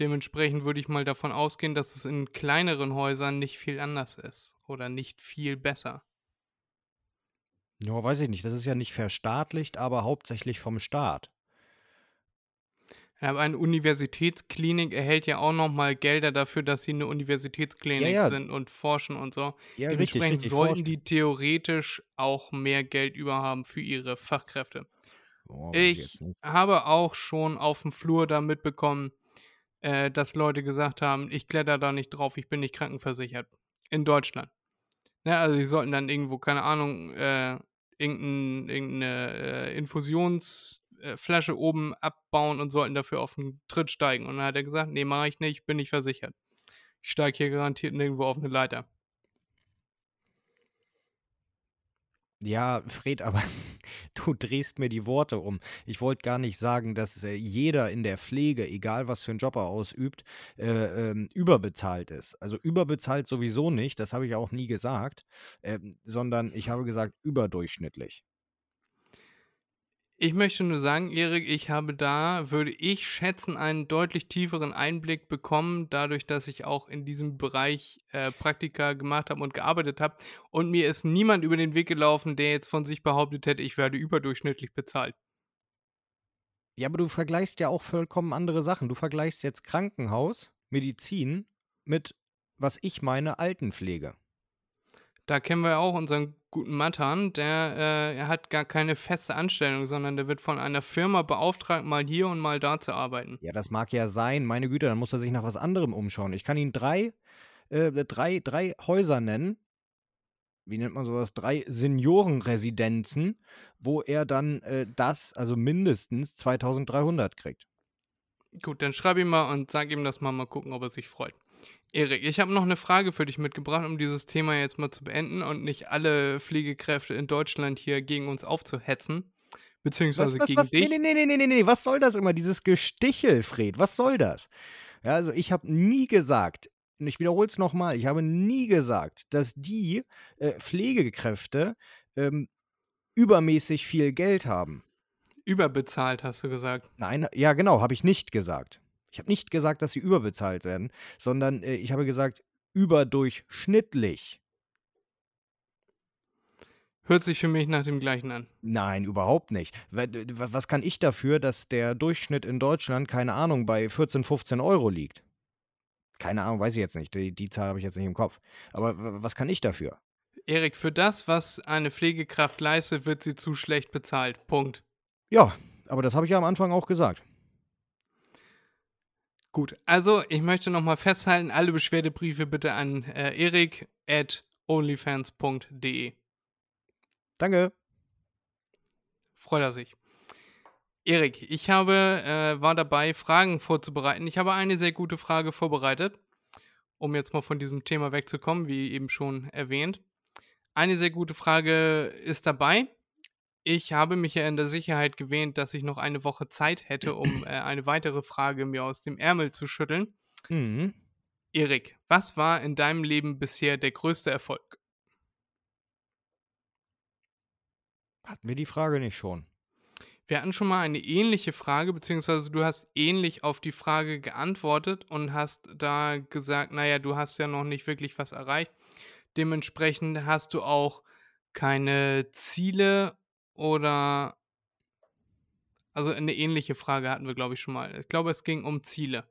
Dementsprechend würde ich mal davon ausgehen, dass es in kleineren Häusern nicht viel anders ist oder nicht viel besser. Ja, weiß ich nicht. Das ist ja nicht verstaatlicht, aber hauptsächlich vom Staat. Aber eine Universitätsklinik erhält ja auch nochmal Gelder dafür, dass sie eine Universitätsklinik ja, ja. sind und forschen und so. Ja, Dementsprechend richtig, richtig, sollten forschen. die theoretisch auch mehr Geld überhaben für ihre Fachkräfte. Oh, ich habe auch schon auf dem Flur da mitbekommen, äh, dass Leute gesagt haben, ich kletter da nicht drauf, ich bin nicht krankenversichert. In Deutschland. Ja, also sie sollten dann irgendwo, keine Ahnung, äh, irgendein, irgendeine äh, Infusions- äh, Flasche oben abbauen und sollten dafür auf den Tritt steigen. Und dann hat er gesagt, nee, mache ich nicht, bin nicht versichert. Ich steige hier garantiert nirgendwo auf eine Leiter. Ja, Fred, aber du drehst mir die Worte um. Ich wollte gar nicht sagen, dass äh, jeder in der Pflege, egal was für einen Job er ausübt, äh, äh, überbezahlt ist. Also überbezahlt sowieso nicht, das habe ich auch nie gesagt, ähm, sondern ich habe gesagt überdurchschnittlich. Ich möchte nur sagen, Erik, ich habe da, würde ich schätzen, einen deutlich tieferen Einblick bekommen, dadurch, dass ich auch in diesem Bereich äh, Praktika gemacht habe und gearbeitet habe. Und mir ist niemand über den Weg gelaufen, der jetzt von sich behauptet hätte, ich werde überdurchschnittlich bezahlt. Ja, aber du vergleichst ja auch vollkommen andere Sachen. Du vergleichst jetzt Krankenhaus, Medizin mit, was ich meine, Altenpflege. Da kennen wir auch unseren guten Matan, der äh, er hat gar keine feste Anstellung, sondern der wird von einer Firma beauftragt, mal hier und mal da zu arbeiten. Ja, das mag ja sein. Meine Güte, dann muss er sich nach was anderem umschauen. Ich kann ihn drei, äh, drei, drei Häuser nennen. Wie nennt man sowas? Drei Seniorenresidenzen, wo er dann äh, das, also mindestens 2300 kriegt. Gut, dann schreib ihm mal und sag ihm das mal, mal gucken, ob er sich freut. Erik, ich habe noch eine Frage für dich mitgebracht, um dieses Thema jetzt mal zu beenden und nicht alle Pflegekräfte in Deutschland hier gegen uns aufzuhetzen. Beziehungsweise Was, was, gegen was? dich. Nee, nee, nee, nee, nee, nee, was soll das immer, dieses Gestichel, Fred? Was soll das? Ja, also ich habe nie gesagt, und ich wiederhole es nochmal, ich habe nie gesagt, dass die äh, Pflegekräfte ähm, übermäßig viel Geld haben. Überbezahlt, hast du gesagt. Nein, ja, genau, habe ich nicht gesagt. Ich habe nicht gesagt, dass sie überbezahlt werden, sondern äh, ich habe gesagt, überdurchschnittlich. Hört sich für mich nach dem gleichen an. Nein, überhaupt nicht. Was kann ich dafür, dass der Durchschnitt in Deutschland, keine Ahnung, bei 14, 15 Euro liegt? Keine Ahnung, weiß ich jetzt nicht. Die, die Zahl habe ich jetzt nicht im Kopf. Aber wa- was kann ich dafür? Erik, für das, was eine Pflegekraft leistet, wird sie zu schlecht bezahlt. Punkt. Ja, aber das habe ich ja am Anfang auch gesagt. Gut, also ich möchte nochmal festhalten, alle Beschwerdebriefe bitte an äh, erik at onlyfans.de. Danke. Freut er sich. Erik, ich habe, äh, war dabei, Fragen vorzubereiten. Ich habe eine sehr gute Frage vorbereitet, um jetzt mal von diesem Thema wegzukommen, wie eben schon erwähnt. Eine sehr gute Frage ist dabei. Ich habe mich ja in der Sicherheit gewähnt, dass ich noch eine Woche Zeit hätte, um äh, eine weitere Frage mir aus dem Ärmel zu schütteln. Mhm. Erik, was war in deinem Leben bisher der größte Erfolg? Hatten wir die Frage nicht schon? Wir hatten schon mal eine ähnliche Frage, beziehungsweise du hast ähnlich auf die Frage geantwortet und hast da gesagt, naja, du hast ja noch nicht wirklich was erreicht. Dementsprechend hast du auch keine Ziele oder... Also eine ähnliche Frage hatten wir, glaube ich, schon mal. Ich glaube, es ging um Ziele.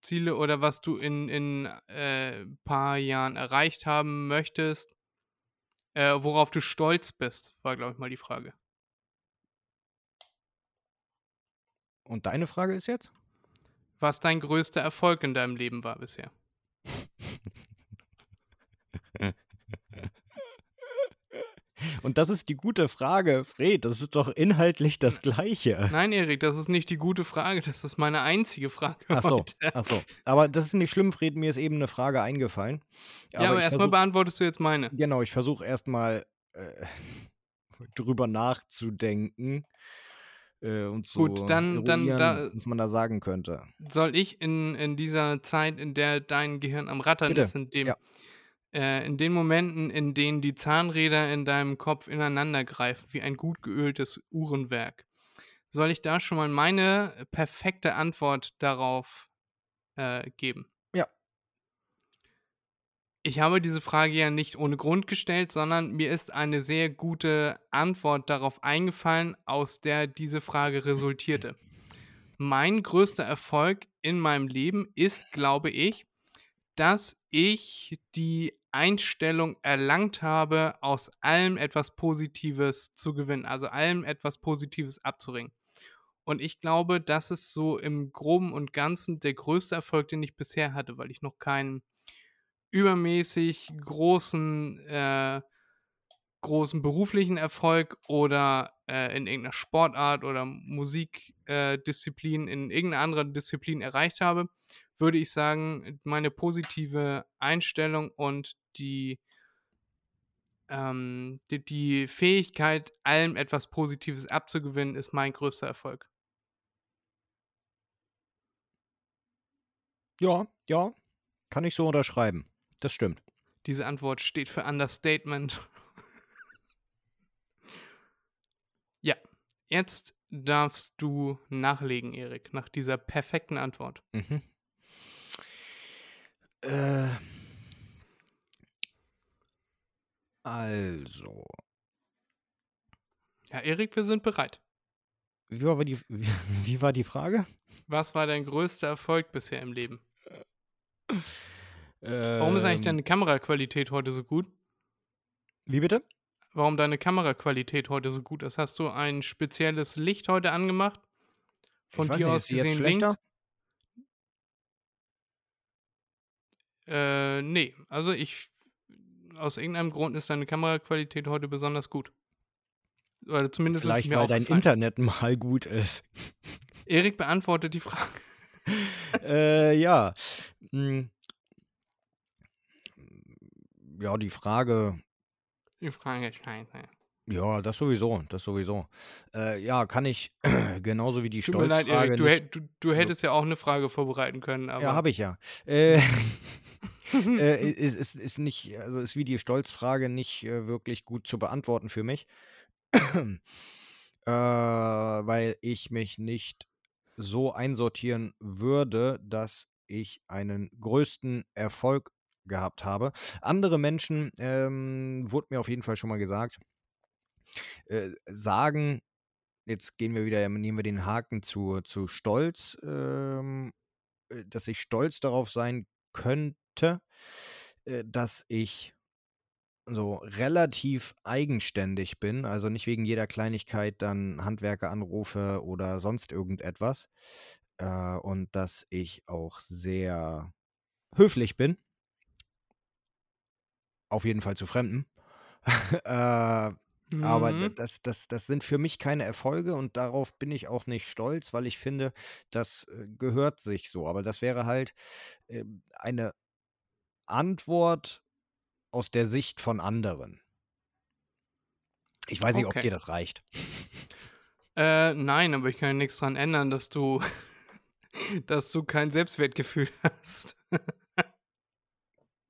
Ziele oder was du in ein äh, paar Jahren erreicht haben möchtest. Äh, worauf du stolz bist, war, glaube ich, mal die Frage. Und deine Frage ist jetzt? was dein größter Erfolg in deinem Leben war bisher. Und das ist die gute Frage, Fred. Das ist doch inhaltlich das Gleiche. Nein, Erik, das ist nicht die gute Frage, das ist meine einzige Frage Ach so, heute. ach so. Aber das ist nicht schlimm, Fred. Mir ist eben eine Frage eingefallen. Ja, aber erstmal beantwortest du jetzt meine. Genau, ich versuche erstmal äh, drüber nachzudenken. Äh, und zu Gut, dann- dann da- was man da sagen könnte. Soll ich in, in dieser Zeit, in der dein Gehirn am Rattern Bitte, ist, in, dem, ja. Äh, in den Momenten, in denen die Zahnräder in deinem Kopf ineinander greifen, wie ein gut geöltes Uhrenwerk, soll ich da schon mal meine perfekte Antwort darauf äh, geben? Ja. Ich habe diese Frage ja nicht ohne Grund gestellt, sondern mir ist eine sehr gute Antwort darauf eingefallen, aus der diese Frage resultierte. Mein größter Erfolg in meinem Leben ist, glaube ich, dass ich die Einstellung erlangt habe, aus allem etwas Positives zu gewinnen, also allem etwas Positives abzuringen. Und ich glaube, das ist so im Groben und Ganzen der größte Erfolg, den ich bisher hatte, weil ich noch keinen übermäßig großen, äh, großen beruflichen Erfolg oder äh, in irgendeiner Sportart oder Musikdisziplin, äh, in irgendeiner anderen Disziplin erreicht habe, würde ich sagen, meine positive Einstellung und die, ähm, die, die Fähigkeit, allem etwas Positives abzugewinnen, ist mein größter Erfolg. Ja, ja, kann ich so unterschreiben. Das stimmt. Diese Antwort steht für Understatement. ja, jetzt darfst du nachlegen, Erik, nach dieser perfekten Antwort. Mhm. Äh, also, Ja, Erik, wir sind bereit. wie war die, wie, wie war die Frage? Was war dein größter Erfolg bisher im Leben? Warum ist eigentlich Ähm, deine Kameraqualität heute so gut? Wie bitte? Warum deine Kameraqualität heute so gut ist? Hast du ein spezielles Licht heute angemacht? Von Ich weiß dir nicht, aus gesehen schlechter? links? Äh, nee. Also ich, aus irgendeinem Grund ist deine Kameraqualität heute besonders gut. Oder zumindest ist es Vielleicht, mir weil dein. Internet mal gut ist. Erik beantwortet die Frage. äh, ja. Hm. Ja, die Frage, Die Frage ist scheiße. Ja, das sowieso, das sowieso. Äh, ja, kann ich genauso wie die Tut mir leid, Stolzfrage Erik, du, hätt- du, du hättest ja auch eine Frage vorbereiten können, aber Ja, habe ich ja. Äh, äh, ist, ist, ist nicht, also ist wie die Stolzfrage nicht äh, wirklich gut zu beantworten für mich. äh, weil ich mich nicht so einsortieren würde, dass ich einen größten Erfolg gehabt habe. Andere Menschen, ähm, wurde mir auf jeden Fall schon mal gesagt, äh, sagen, jetzt gehen wir wieder, nehmen wir den Haken zu, zu Stolz, ähm, äh, dass ich stolz darauf sein könnte, äh, dass ich so relativ eigenständig bin, also nicht wegen jeder Kleinigkeit dann Handwerker anrufe oder sonst irgendetwas. Äh, und dass ich auch sehr höflich bin. Auf jeden Fall zu Fremden. äh, aber Mhm. das, das, das sind für mich keine Erfolge und darauf bin ich auch nicht stolz, weil ich finde, das äh, gehört sich so. Aber das wäre halt ähm, eine Antwort aus der Sicht von anderen. Ich weiß nicht, ob Okay. dir das reicht. Äh, nein, aber ich kann ja nichts dran ändern, dass du, dass du kein Selbstwertgefühl hast.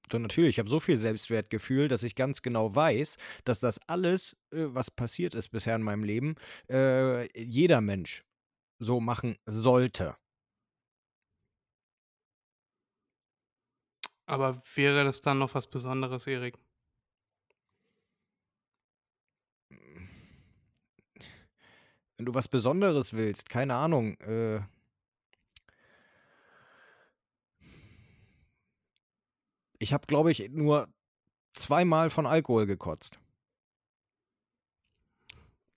Doch natürlich, ich habe so viel Selbstwertgefühl, dass ich ganz genau weiß, dass das alles, äh, was passiert ist bisher in meinem Leben, äh, jeder Mensch so machen sollte. Aber wäre das dann noch was Besonderes, Erik? Wenn du was Besonderes willst, keine Ahnung, äh, ich habe, glaube ich, nur zweimal von Alkohol gekotzt.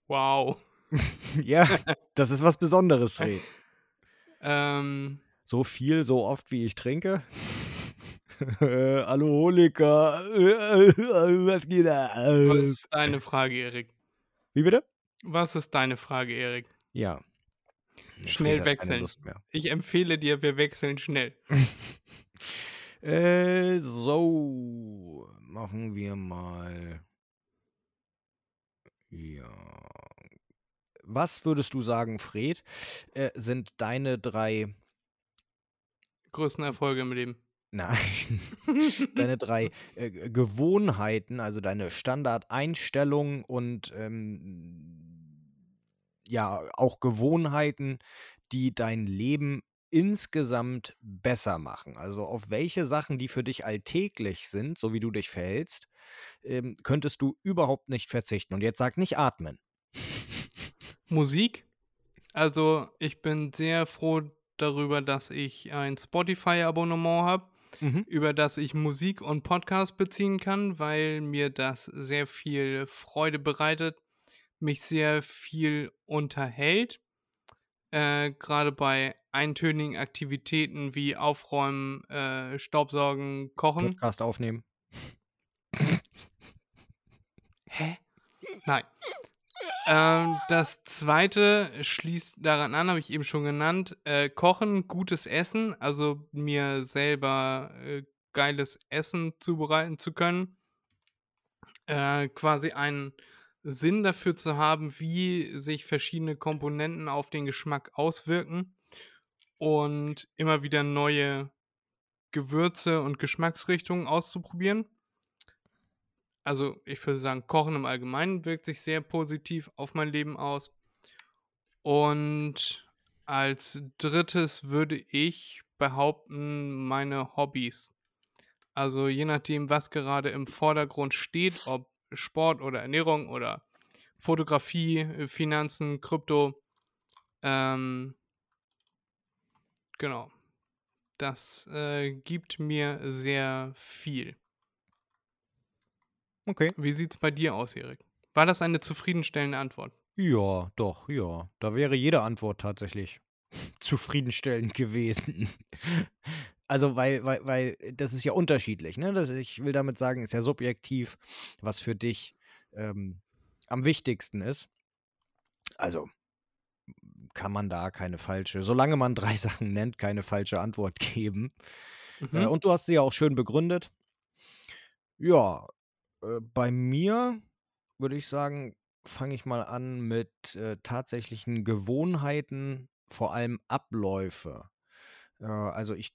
Wow. ja, das ist was Besonderes, Fred. Ähm, So viel, so oft, wie ich trinke. Äh, Alkoholiker. Was geht da? was ist deine Frage, Erik? Wie bitte? Was ist deine Frage, Erik? Ja. Schnell wechseln. Ich empfehle dir, wir wechseln schnell. Äh, so. Machen wir mal. Ja. Was würdest du sagen, Fred, äh, sind deine drei. Größten Erfolge im Leben. Nein. deine drei äh, Gewohnheiten, also deine Standardeinstellungen und ähm, ja, auch Gewohnheiten, die dein Leben insgesamt besser machen. Also auf welche Sachen, die für dich alltäglich sind, so wie du dich verhältst, ähm, könntest du überhaupt nicht verzichten. Und jetzt sag nicht atmen. Musik. Also, ich bin sehr froh darüber, dass ich ein Spotify-Abonnement habe, Mhm. über das ich Musik und Podcast beziehen kann, weil mir das sehr viel Freude bereitet, mich sehr viel unterhält. Äh, Gerade bei eintönigen Aktivitäten wie Aufräumen, äh, Staubsaugen, Kochen. Podcast aufnehmen. Hä? Nein. Ähm, das zweite schließt daran an, habe ich eben schon genannt. Äh, Kochen, gutes Essen, also mir selber äh, geiles Essen zubereiten zu können. Äh, quasi einen Sinn dafür zu haben, wie sich verschiedene Komponenten auf den Geschmack auswirken und immer wieder neue Gewürze und Geschmacksrichtungen auszuprobieren also ich würde sagen, Kochen im Allgemeinen wirkt sich sehr positiv auf mein Leben aus. Und als drittes würde ich behaupten, meine Hobbys. Also je nachdem, was gerade im Vordergrund steht, ob Sport oder Ernährung oder Fotografie, äh, Finanzen, Krypto. Ähm, genau. Das äh, gibt mir sehr viel. Okay. Wie sieht's bei dir aus, Erik? War das eine zufriedenstellende Antwort? Ja, doch, ja. Da wäre jede Antwort tatsächlich zufriedenstellend gewesen. Also, weil, weil, weil das ist ja unterschiedlich, ne? Das, ich will damit sagen, ist ja subjektiv, was für dich ähm, am wichtigsten ist. Also, kann man da keine falsche, solange man drei Sachen nennt, keine falsche Antwort geben. Mhm. Äh, und du hast sie ja auch schön begründet. Ja, äh, bei mir würde ich sagen, fange ich mal an mit äh, tatsächlichen Gewohnheiten, vor allem Abläufe. Äh, also ich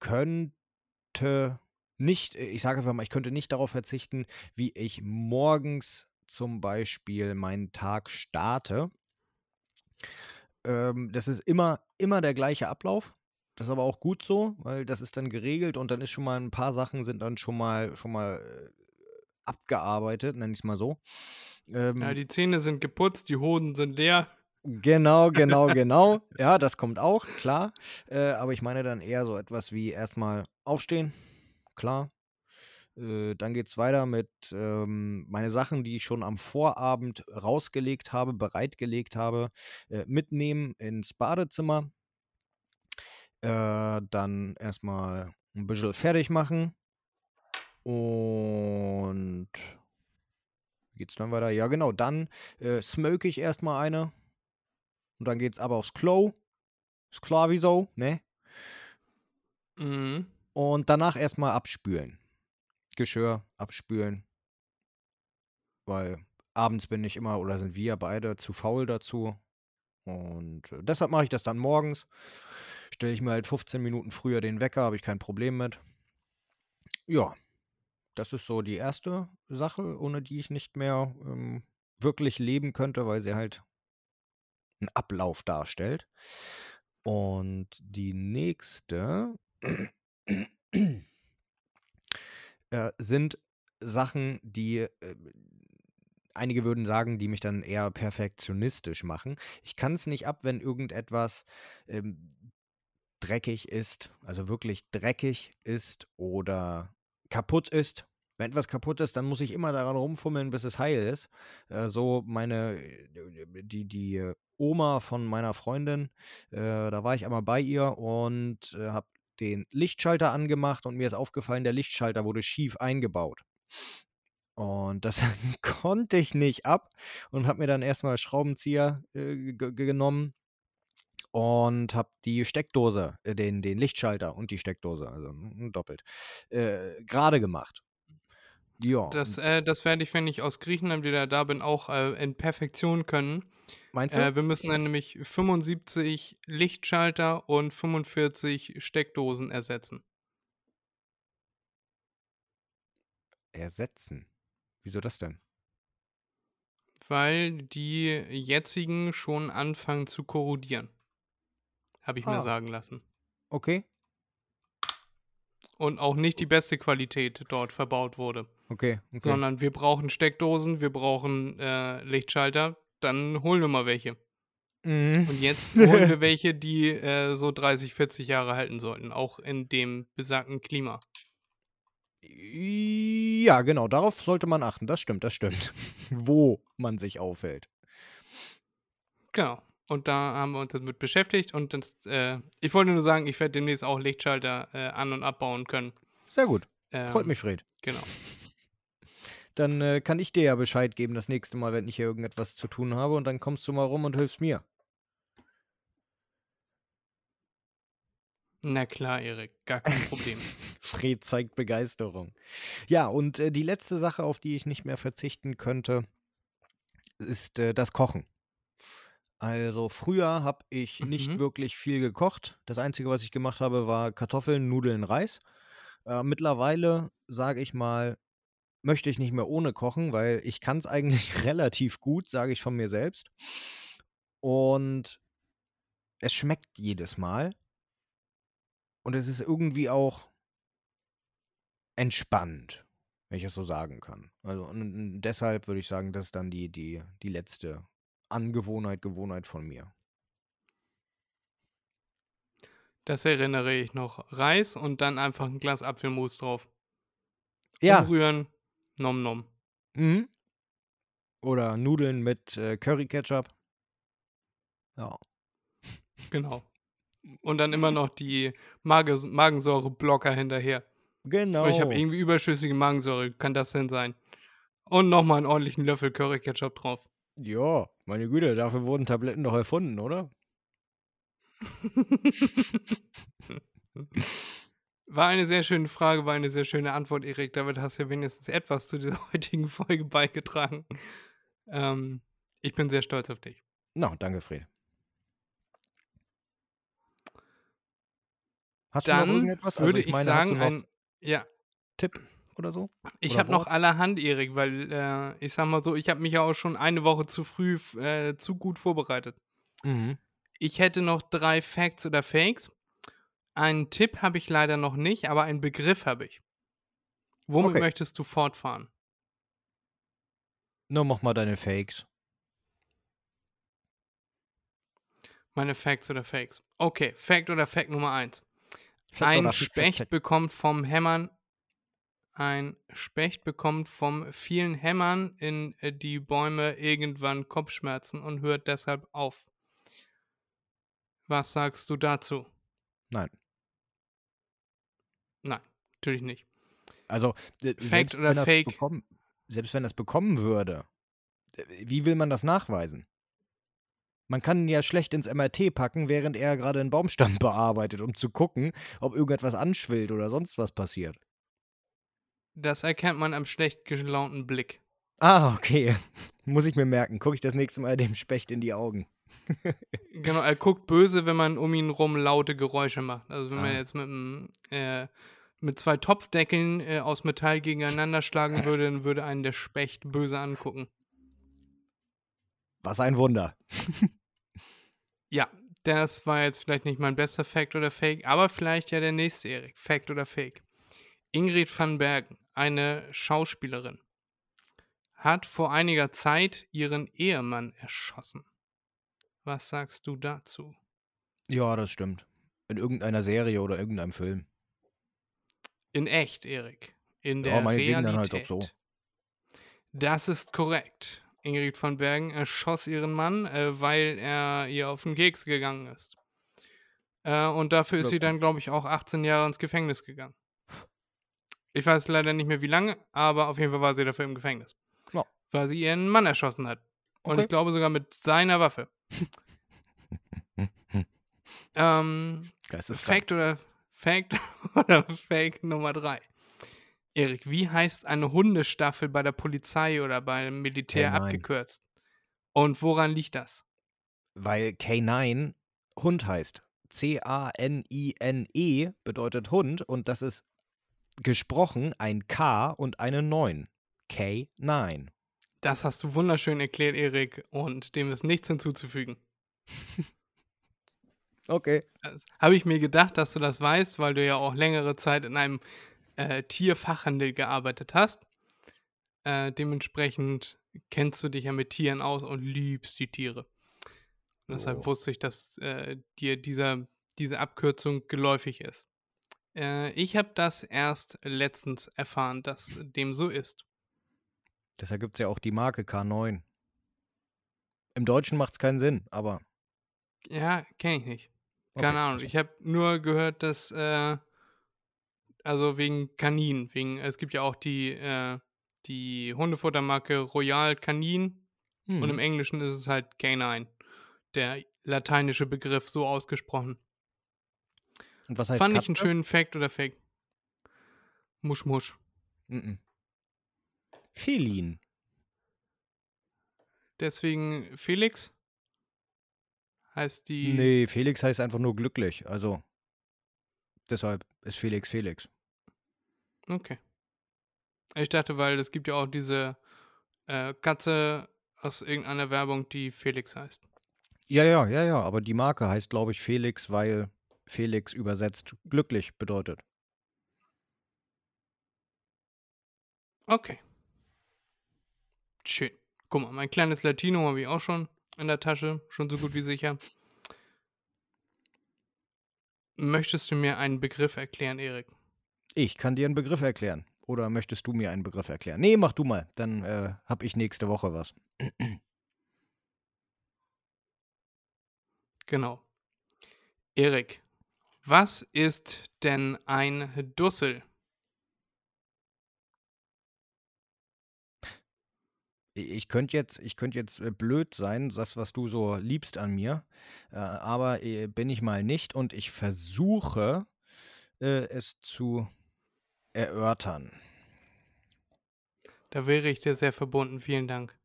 könnte nicht, ich sage einfach mal, ich könnte nicht darauf verzichten, wie ich morgens zum Beispiel meinen Tag starte. Ähm, das ist immer, immer der gleiche Ablauf. Das ist aber auch gut so, weil das ist dann geregelt und dann ist schon mal ein paar Sachen sind dann schon mal schon mal äh, abgearbeitet, nenne ich es mal so. Ähm, ja, die Zähne sind geputzt, die Hoden sind leer. Genau, genau, genau. Ja, das kommt auch, klar. Äh, aber ich meine dann eher so etwas wie erstmal aufstehen, klar. Äh, dann geht es weiter mit ähm, meine Sachen, die ich schon am Vorabend rausgelegt habe, bereitgelegt habe, äh, mitnehmen ins Badezimmer. Äh, dann erstmal ein bisschen fertig machen. Und wie geht's dann weiter? Ja, genau, dann äh, smoke ich erstmal eine. Und dann geht's aber aufs Klo. Ist klar wieso, ne? Mhm. Und danach erstmal abspülen. Geschirr abspülen. Weil abends bin ich immer oder sind wir beide zu faul dazu. Und deshalb mache ich das dann morgens. Stelle ich mir halt 15 Minuten früher den Wecker, habe ich kein Problem mit. Ja, das ist so die erste Sache, ohne die ich nicht mehr ähm, wirklich leben könnte, weil sie halt einen Ablauf darstellt. Und die nächste äh, sind Sachen, die äh, einige würden sagen, die mich dann eher perfektionistisch machen. Ich kann es nicht ab, wenn irgendetwas ähm, dreckig ist, also wirklich dreckig ist oder kaputt ist. Wenn etwas kaputt ist, dann muss ich immer daran rumfummeln, bis es heil ist. Äh, so meine, die, die Oma von meiner Freundin, äh, da war ich einmal bei ihr und äh, habe den Lichtschalter angemacht und mir ist aufgefallen, der Lichtschalter wurde schief eingebaut. Und das konnte ich nicht ab und habe mir dann erstmal Schraubenzieher äh, genommen und habe die Steckdose, äh, den, den Lichtschalter und die Steckdose, also doppelt, äh, gerade gemacht. Ja. Das, äh, das werde ich, wenn ich aus Griechenland wieder da bin, auch äh, in Perfektion können. Meinst du? Äh, wir müssen dann nämlich 75 Lichtschalter und 45 Steckdosen ersetzen. Ersetzen? Wieso das denn? Weil die jetzigen schon anfangen zu korrodieren. Habe ich ah. mir sagen lassen. Okay. Und auch nicht die beste Qualität dort verbaut wurde. Okay. okay. Sondern wir brauchen Steckdosen, wir brauchen äh, Lichtschalter, dann holen wir mal welche. Mhm. Und jetzt holen wir welche, die äh, so 30, 40 Jahre halten sollten, auch in dem besagten Klima. Ja, genau, darauf sollte man achten. Das stimmt, das stimmt. Wo man sich aufhält. Genau. Und da haben wir uns damit beschäftigt. Und das, äh, ich wollte nur sagen, ich werde demnächst auch Lichtschalter äh, an- und abbauen können. Sehr gut. Ähm, Freut mich, Fred. Genau. Dann äh, kann ich dir ja Bescheid geben das nächste Mal, wenn ich hier irgendetwas zu tun habe. Und dann kommst du mal rum und hilfst mir. Na klar, Erik, gar kein Problem. Fred zeigt Begeisterung. Ja, und äh, die letzte Sache, auf die ich nicht mehr verzichten könnte, ist äh, das Kochen. Also früher habe ich nicht mhm. wirklich viel gekocht. Das Einzige, was ich gemacht habe, war Kartoffeln, Nudeln, Reis. Äh, mittlerweile, sage ich mal, möchte ich nicht mehr ohne kochen, weil ich kann es eigentlich relativ gut, sage ich von mir selbst. Und es schmeckt jedes Mal. Und es ist irgendwie auch entspannt, wenn ich es so sagen kann. Also und deshalb würde ich sagen, das ist dann die, die, die letzte Angewohnheit, Gewohnheit von mir. Das erinnere ich noch. Reis und dann einfach ein Glas Apfelmus drauf. Ja. Umrühren, nom nom. Mhm. Oder Nudeln mit äh, Curry Ketchup. Ja. Genau. Und dann immer noch die Magensäure-Blocker hinterher. Genau. ich habe irgendwie überschüssige Magensäure. Kann das denn sein? Und nochmal einen ordentlichen Löffel Curry Ketchup drauf. Ja, Meine Güte, dafür wurden Tabletten doch erfunden, oder? War eine sehr schöne Frage, war eine sehr schöne Antwort, Erik. Damit hast du ja wenigstens etwas zu dieser heutigen Folge beigetragen. Ähm, ich bin sehr stolz auf dich. Na, danke, Fred. Hast Dann du noch irgendetwas? Also würde ich ich meine, du sagen, ein. Ja, Tipp oder so? ich habe noch allerhand, Erik, weil äh, ich sag mal so, ich habe mich ja auch schon eine Woche zu früh äh, zu gut vorbereitet. Mhm. Ich hätte noch drei Facts oder Fakes. Einen Tipp habe ich leider noch nicht, aber einen Begriff habe ich. Womit Okay. möchtest du fortfahren? Nur mach mal deine Fakes. Meine Facts oder Fakes. Okay, Fact oder Fact Nummer eins. Fact Ein Specht Fact. bekommt vom Hämmern. Ein Specht bekommt vom vielen Hämmern in äh, die Bäume irgendwann Kopfschmerzen und hört deshalb auf. Was sagst du dazu? Nein. Nein, natürlich nicht. Also, Fact selbst oder Fake? Bekommen, selbst wenn es bekommen würde, äh, wie will man das nachweisen? Man kann ihn ja schlecht ins MRT packen, während er gerade einen Baumstamm bearbeitet, um zu gucken, ob irgendetwas anschwillt oder sonst was passiert. Das erkennt man am schlecht gelaunten Blick. Ah, okay. Muss ich mir merken. Gucke ich das nächste Mal dem Specht in die Augen. Genau, er guckt böse, wenn man um ihn rum laute Geräusche macht. Also wenn man Ah. jetzt mit, einem, äh, mit zwei Topfdeckeln äh, aus Metall gegeneinander schlagen würde, dann würde einen der Specht böse angucken. Was ein Wunder. Ja, das war jetzt vielleicht nicht mein bester Fact oder Fake, aber vielleicht ja der nächste, Erik. Fact oder Fake. Ingrid van Bergen, eine Schauspielerin, hat vor einiger Zeit ihren Ehemann erschossen. Was sagst du dazu? Ja, das stimmt. In irgendeiner Serie oder irgendeinem Film. In echt, Erik. In der Ja, Realität. dann halt auch so. Das ist korrekt. Ingrid von Bergen erschoss ihren Mann, äh, weil er ihr auf den Keks gegangen ist. Äh, und dafür ist sie dann, glaube ich, auch 18 Jahre ins Gefängnis gegangen. Ich weiß leider nicht mehr wie lange, aber auf jeden Fall war sie dafür im Gefängnis. Ja. Weil sie ihren Mann erschossen hat. Und Okay. ich glaube sogar mit seiner Waffe. ähm. Fact oder Fact oder Fake Nummer 3. Erik, wie heißt eine Hundestaffel bei der Polizei oder beim Militär K9. abgekürzt? Und woran liegt das? Weil K9 Hund heißt. C-A-N-I-N-E bedeutet Hund und das ist gesprochen ein K und eine 9. K9. Das hast du wunderschön erklärt, Erik, und dem ist nichts hinzuzufügen. Okay. Habe ich mir gedacht, dass du das weißt, weil du ja auch längere Zeit in einem äh, Tierfachhandel gearbeitet hast. Äh, dementsprechend kennst du dich ja mit Tieren aus und liebst die Tiere. Und deshalb Oh. wusste ich, dass äh, dir dieser, diese Abkürzung geläufig ist. Äh, ich habe das erst letztens erfahren, dass dem so ist. Deshalb gibt es ja auch die Marke K9. Im Deutschen macht es keinen Sinn, aber. Ja, kenne ich nicht. Okay, Keine Ahnung. also- Ich habe nur gehört, dass, äh, also wegen Kanin, wegen, es gibt ja auch die, äh, die Hundefuttermarke Royal Canin und im Hm. Englischen ist es halt Canine. Der lateinische Begriff so ausgesprochen. Und was heißt Fand ich Katze? einen schönen Fact oder Fake. Musch, musch. Mhm. Felin. Deswegen Felix heißt die. Nee, Felix heißt einfach nur glücklich. Also. Deshalb ist Felix Felix. Okay. Ich dachte, weil es gibt ja auch diese äh, Katze aus irgendeiner Werbung, die Felix heißt. Ja, ja, ja, ja. Aber die Marke heißt, glaube ich, Felix, weil Felix übersetzt glücklich bedeutet. Okay. Schön. Guck mal, mein kleines Latino habe ich auch schon in der Tasche, schon so gut wie sicher. Möchtest du mir einen Begriff erklären, Erik? Ich kann dir einen Begriff erklären. Oder möchtest du mir einen Begriff erklären? Nee, mach du mal. Dann äh, hab ich nächste Woche was. Genau. Erik, was ist denn ein Dussel? Ich könnte jetzt, ich könnte jetzt äh, blöd sein, das, was du so liebst an mir, äh, aber äh, bin ich mal nicht und ich versuche es zu erörtern. Da wäre ich dir sehr verbunden. Vielen Dank.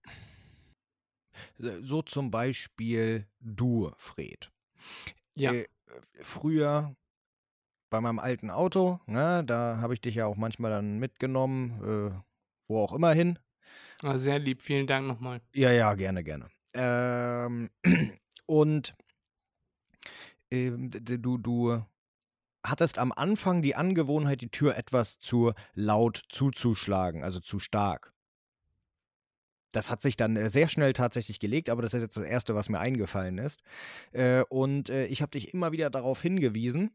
So zum Beispiel du, Fred. Ja. Früher bei meinem alten Auto, ne, da habe ich dich ja auch manchmal dann mitgenommen, äh, wo auch immer hin. Ah, sehr lieb. Vielen Dank nochmal. Ja, ja, gerne, gerne. Ähm, und d- du, du hattest am Anfang die Angewohnheit, die Tür etwas zu laut zuzuschlagen, also zu stark. Das hat sich dann äh, sehr schnell tatsächlich gelegt, aber das ist jetzt das Erste, was mir eingefallen ist. Äh, und äh, ich habe dich immer wieder darauf hingewiesen.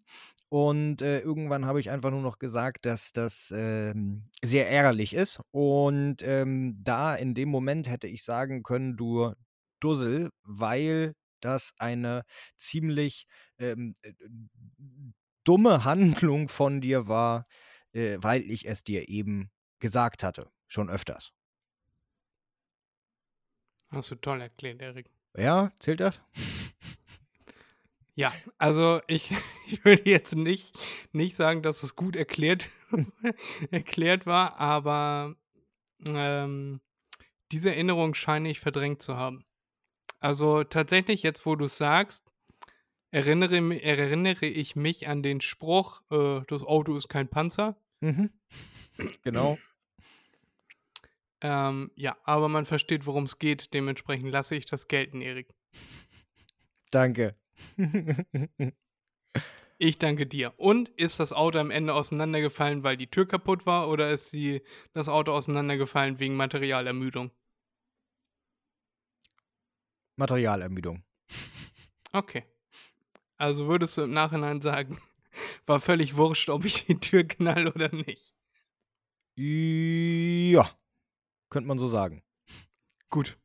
Und irgendwann habe ich einfach nur noch gesagt, dass das ähm, sehr ärgerlich ist. Und ähm, da in dem Moment hätte ich sagen können, du Dussel, weil das eine ziemlich ähm, äh, dumme Handlung von dir war, weil ich es dir eben gesagt hatte. Schon öfters. Hast du toll erklärt, Erik. Ja, zählt das? Ja, also ich, ich würde jetzt nicht, nicht sagen, dass es gut erklärt, erklärt war, aber ähm, diese Erinnerung scheine ich verdrängt zu haben. Also tatsächlich, jetzt wo du es sagst, erinnere, erinnere ich mich an den Spruch, äh, das Auto ist kein Panzer. Mhm. Genau. Ähm, ja, aber man versteht, worum es geht. Dementsprechend lasse ich das gelten, Erik. Danke. Ich danke dir. Und ist das Auto am Ende auseinandergefallen, weil die Tür kaputt war, oder ist die, das Auto auseinandergefallen wegen Materialermüdung? Materialermüdung. Okay. Also würdest du im Nachhinein sagen, war völlig wurscht, ob ich die Tür knall oder nicht. Ja, könnte man so sagen. Gut.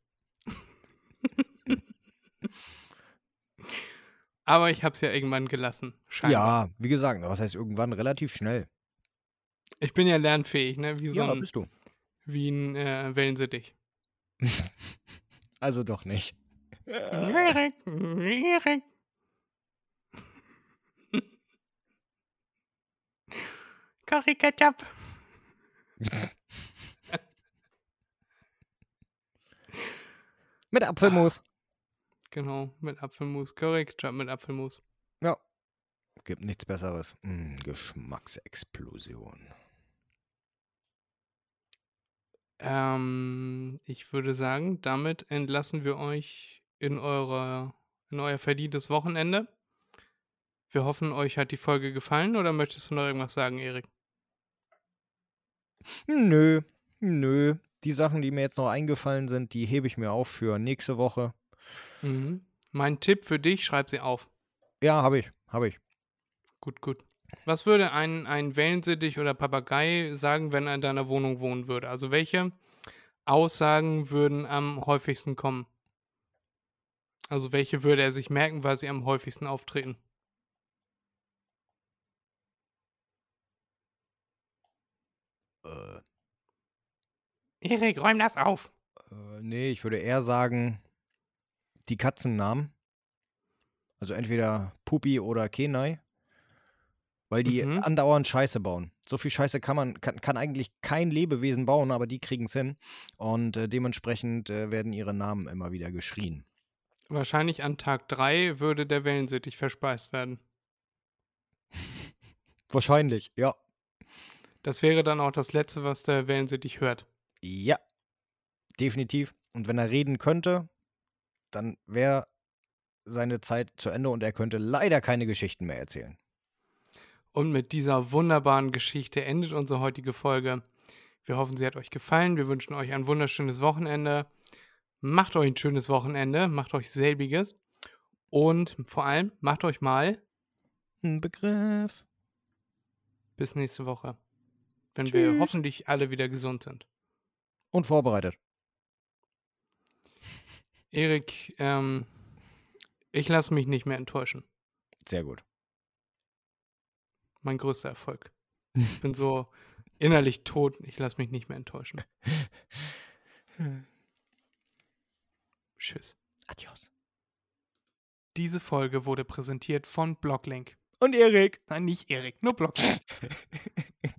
Aber ich hab's ja irgendwann gelassen. Scheinbar. Ja, wie gesagt, was heißt irgendwann relativ schnell. Ich bin ja lernfähig, ne? Wie so Ja, ein, bist du. wie ein äh, Wellensittich. Also doch nicht. Erik, Erik. Mit Apfelmus. Genau, mit Apfelmus. Karikatschap mit Apfelmus. Ja. Gibt nichts Besseres. Mm, Geschmacksexplosion. Ähm, ich würde sagen, damit entlassen wir euch in, eure, in euer verdientes Wochenende. Wir hoffen, euch hat die Folge gefallen oder möchtest du noch irgendwas sagen, Erik? Nö, nö. Die Sachen, die mir jetzt noch eingefallen sind, die hebe ich mir auf für nächste Woche. Mhm. Mein Tipp für dich, schreib sie auf. Ja, habe ich, habe ich. Gut, gut. Was würde ein, ein Wellensittich oder Papagei sagen, wenn er in deiner Wohnung wohnen würde? Also welche Aussagen würden am häufigsten kommen? Also welche würde er sich merken, weil sie am häufigsten auftreten? Erik, räum das auf. äh, nee, ich würde eher sagen, die Katzennamen. Also entweder Pupi oder Kenai. Weil die Mhm. andauernd Scheiße bauen. So viel Scheiße kann man, kann, kann eigentlich kein Lebewesen bauen, aber die kriegen es hin. Und äh, dementsprechend äh, werden ihre Namen immer wieder geschrien. Wahrscheinlich an Tag 3 würde der Wellensittich verspeist werden. Wahrscheinlich, ja. Das wäre dann auch das Letzte, was der Wellensittich hört. Ja, definitiv. Und wenn er reden könnte, dann wäre seine Zeit zu Ende und er könnte leider keine Geschichten mehr erzählen. Und mit dieser wunderbaren Geschichte endet unsere heutige Folge. Wir hoffen, sie hat euch gefallen. Wir wünschen euch ein wunderschönes Wochenende. Macht euch ein schönes Wochenende, macht euch selbiges. Und vor allem, macht euch mal Ein Begriff. bis nächste Woche. Wenn wir Tschüss. hoffentlich alle wieder gesund sind. Und vorbereitet. Erik, ähm, ich lasse mich nicht mehr enttäuschen. Sehr gut. Mein größter Erfolg. Ich bin so innerlich tot. Ich lasse mich nicht mehr enttäuschen. Tschüss. Adios. Diese Folge wurde präsentiert von Blocklink. Und Erik. Nein, nicht Erik, nur Blocklink.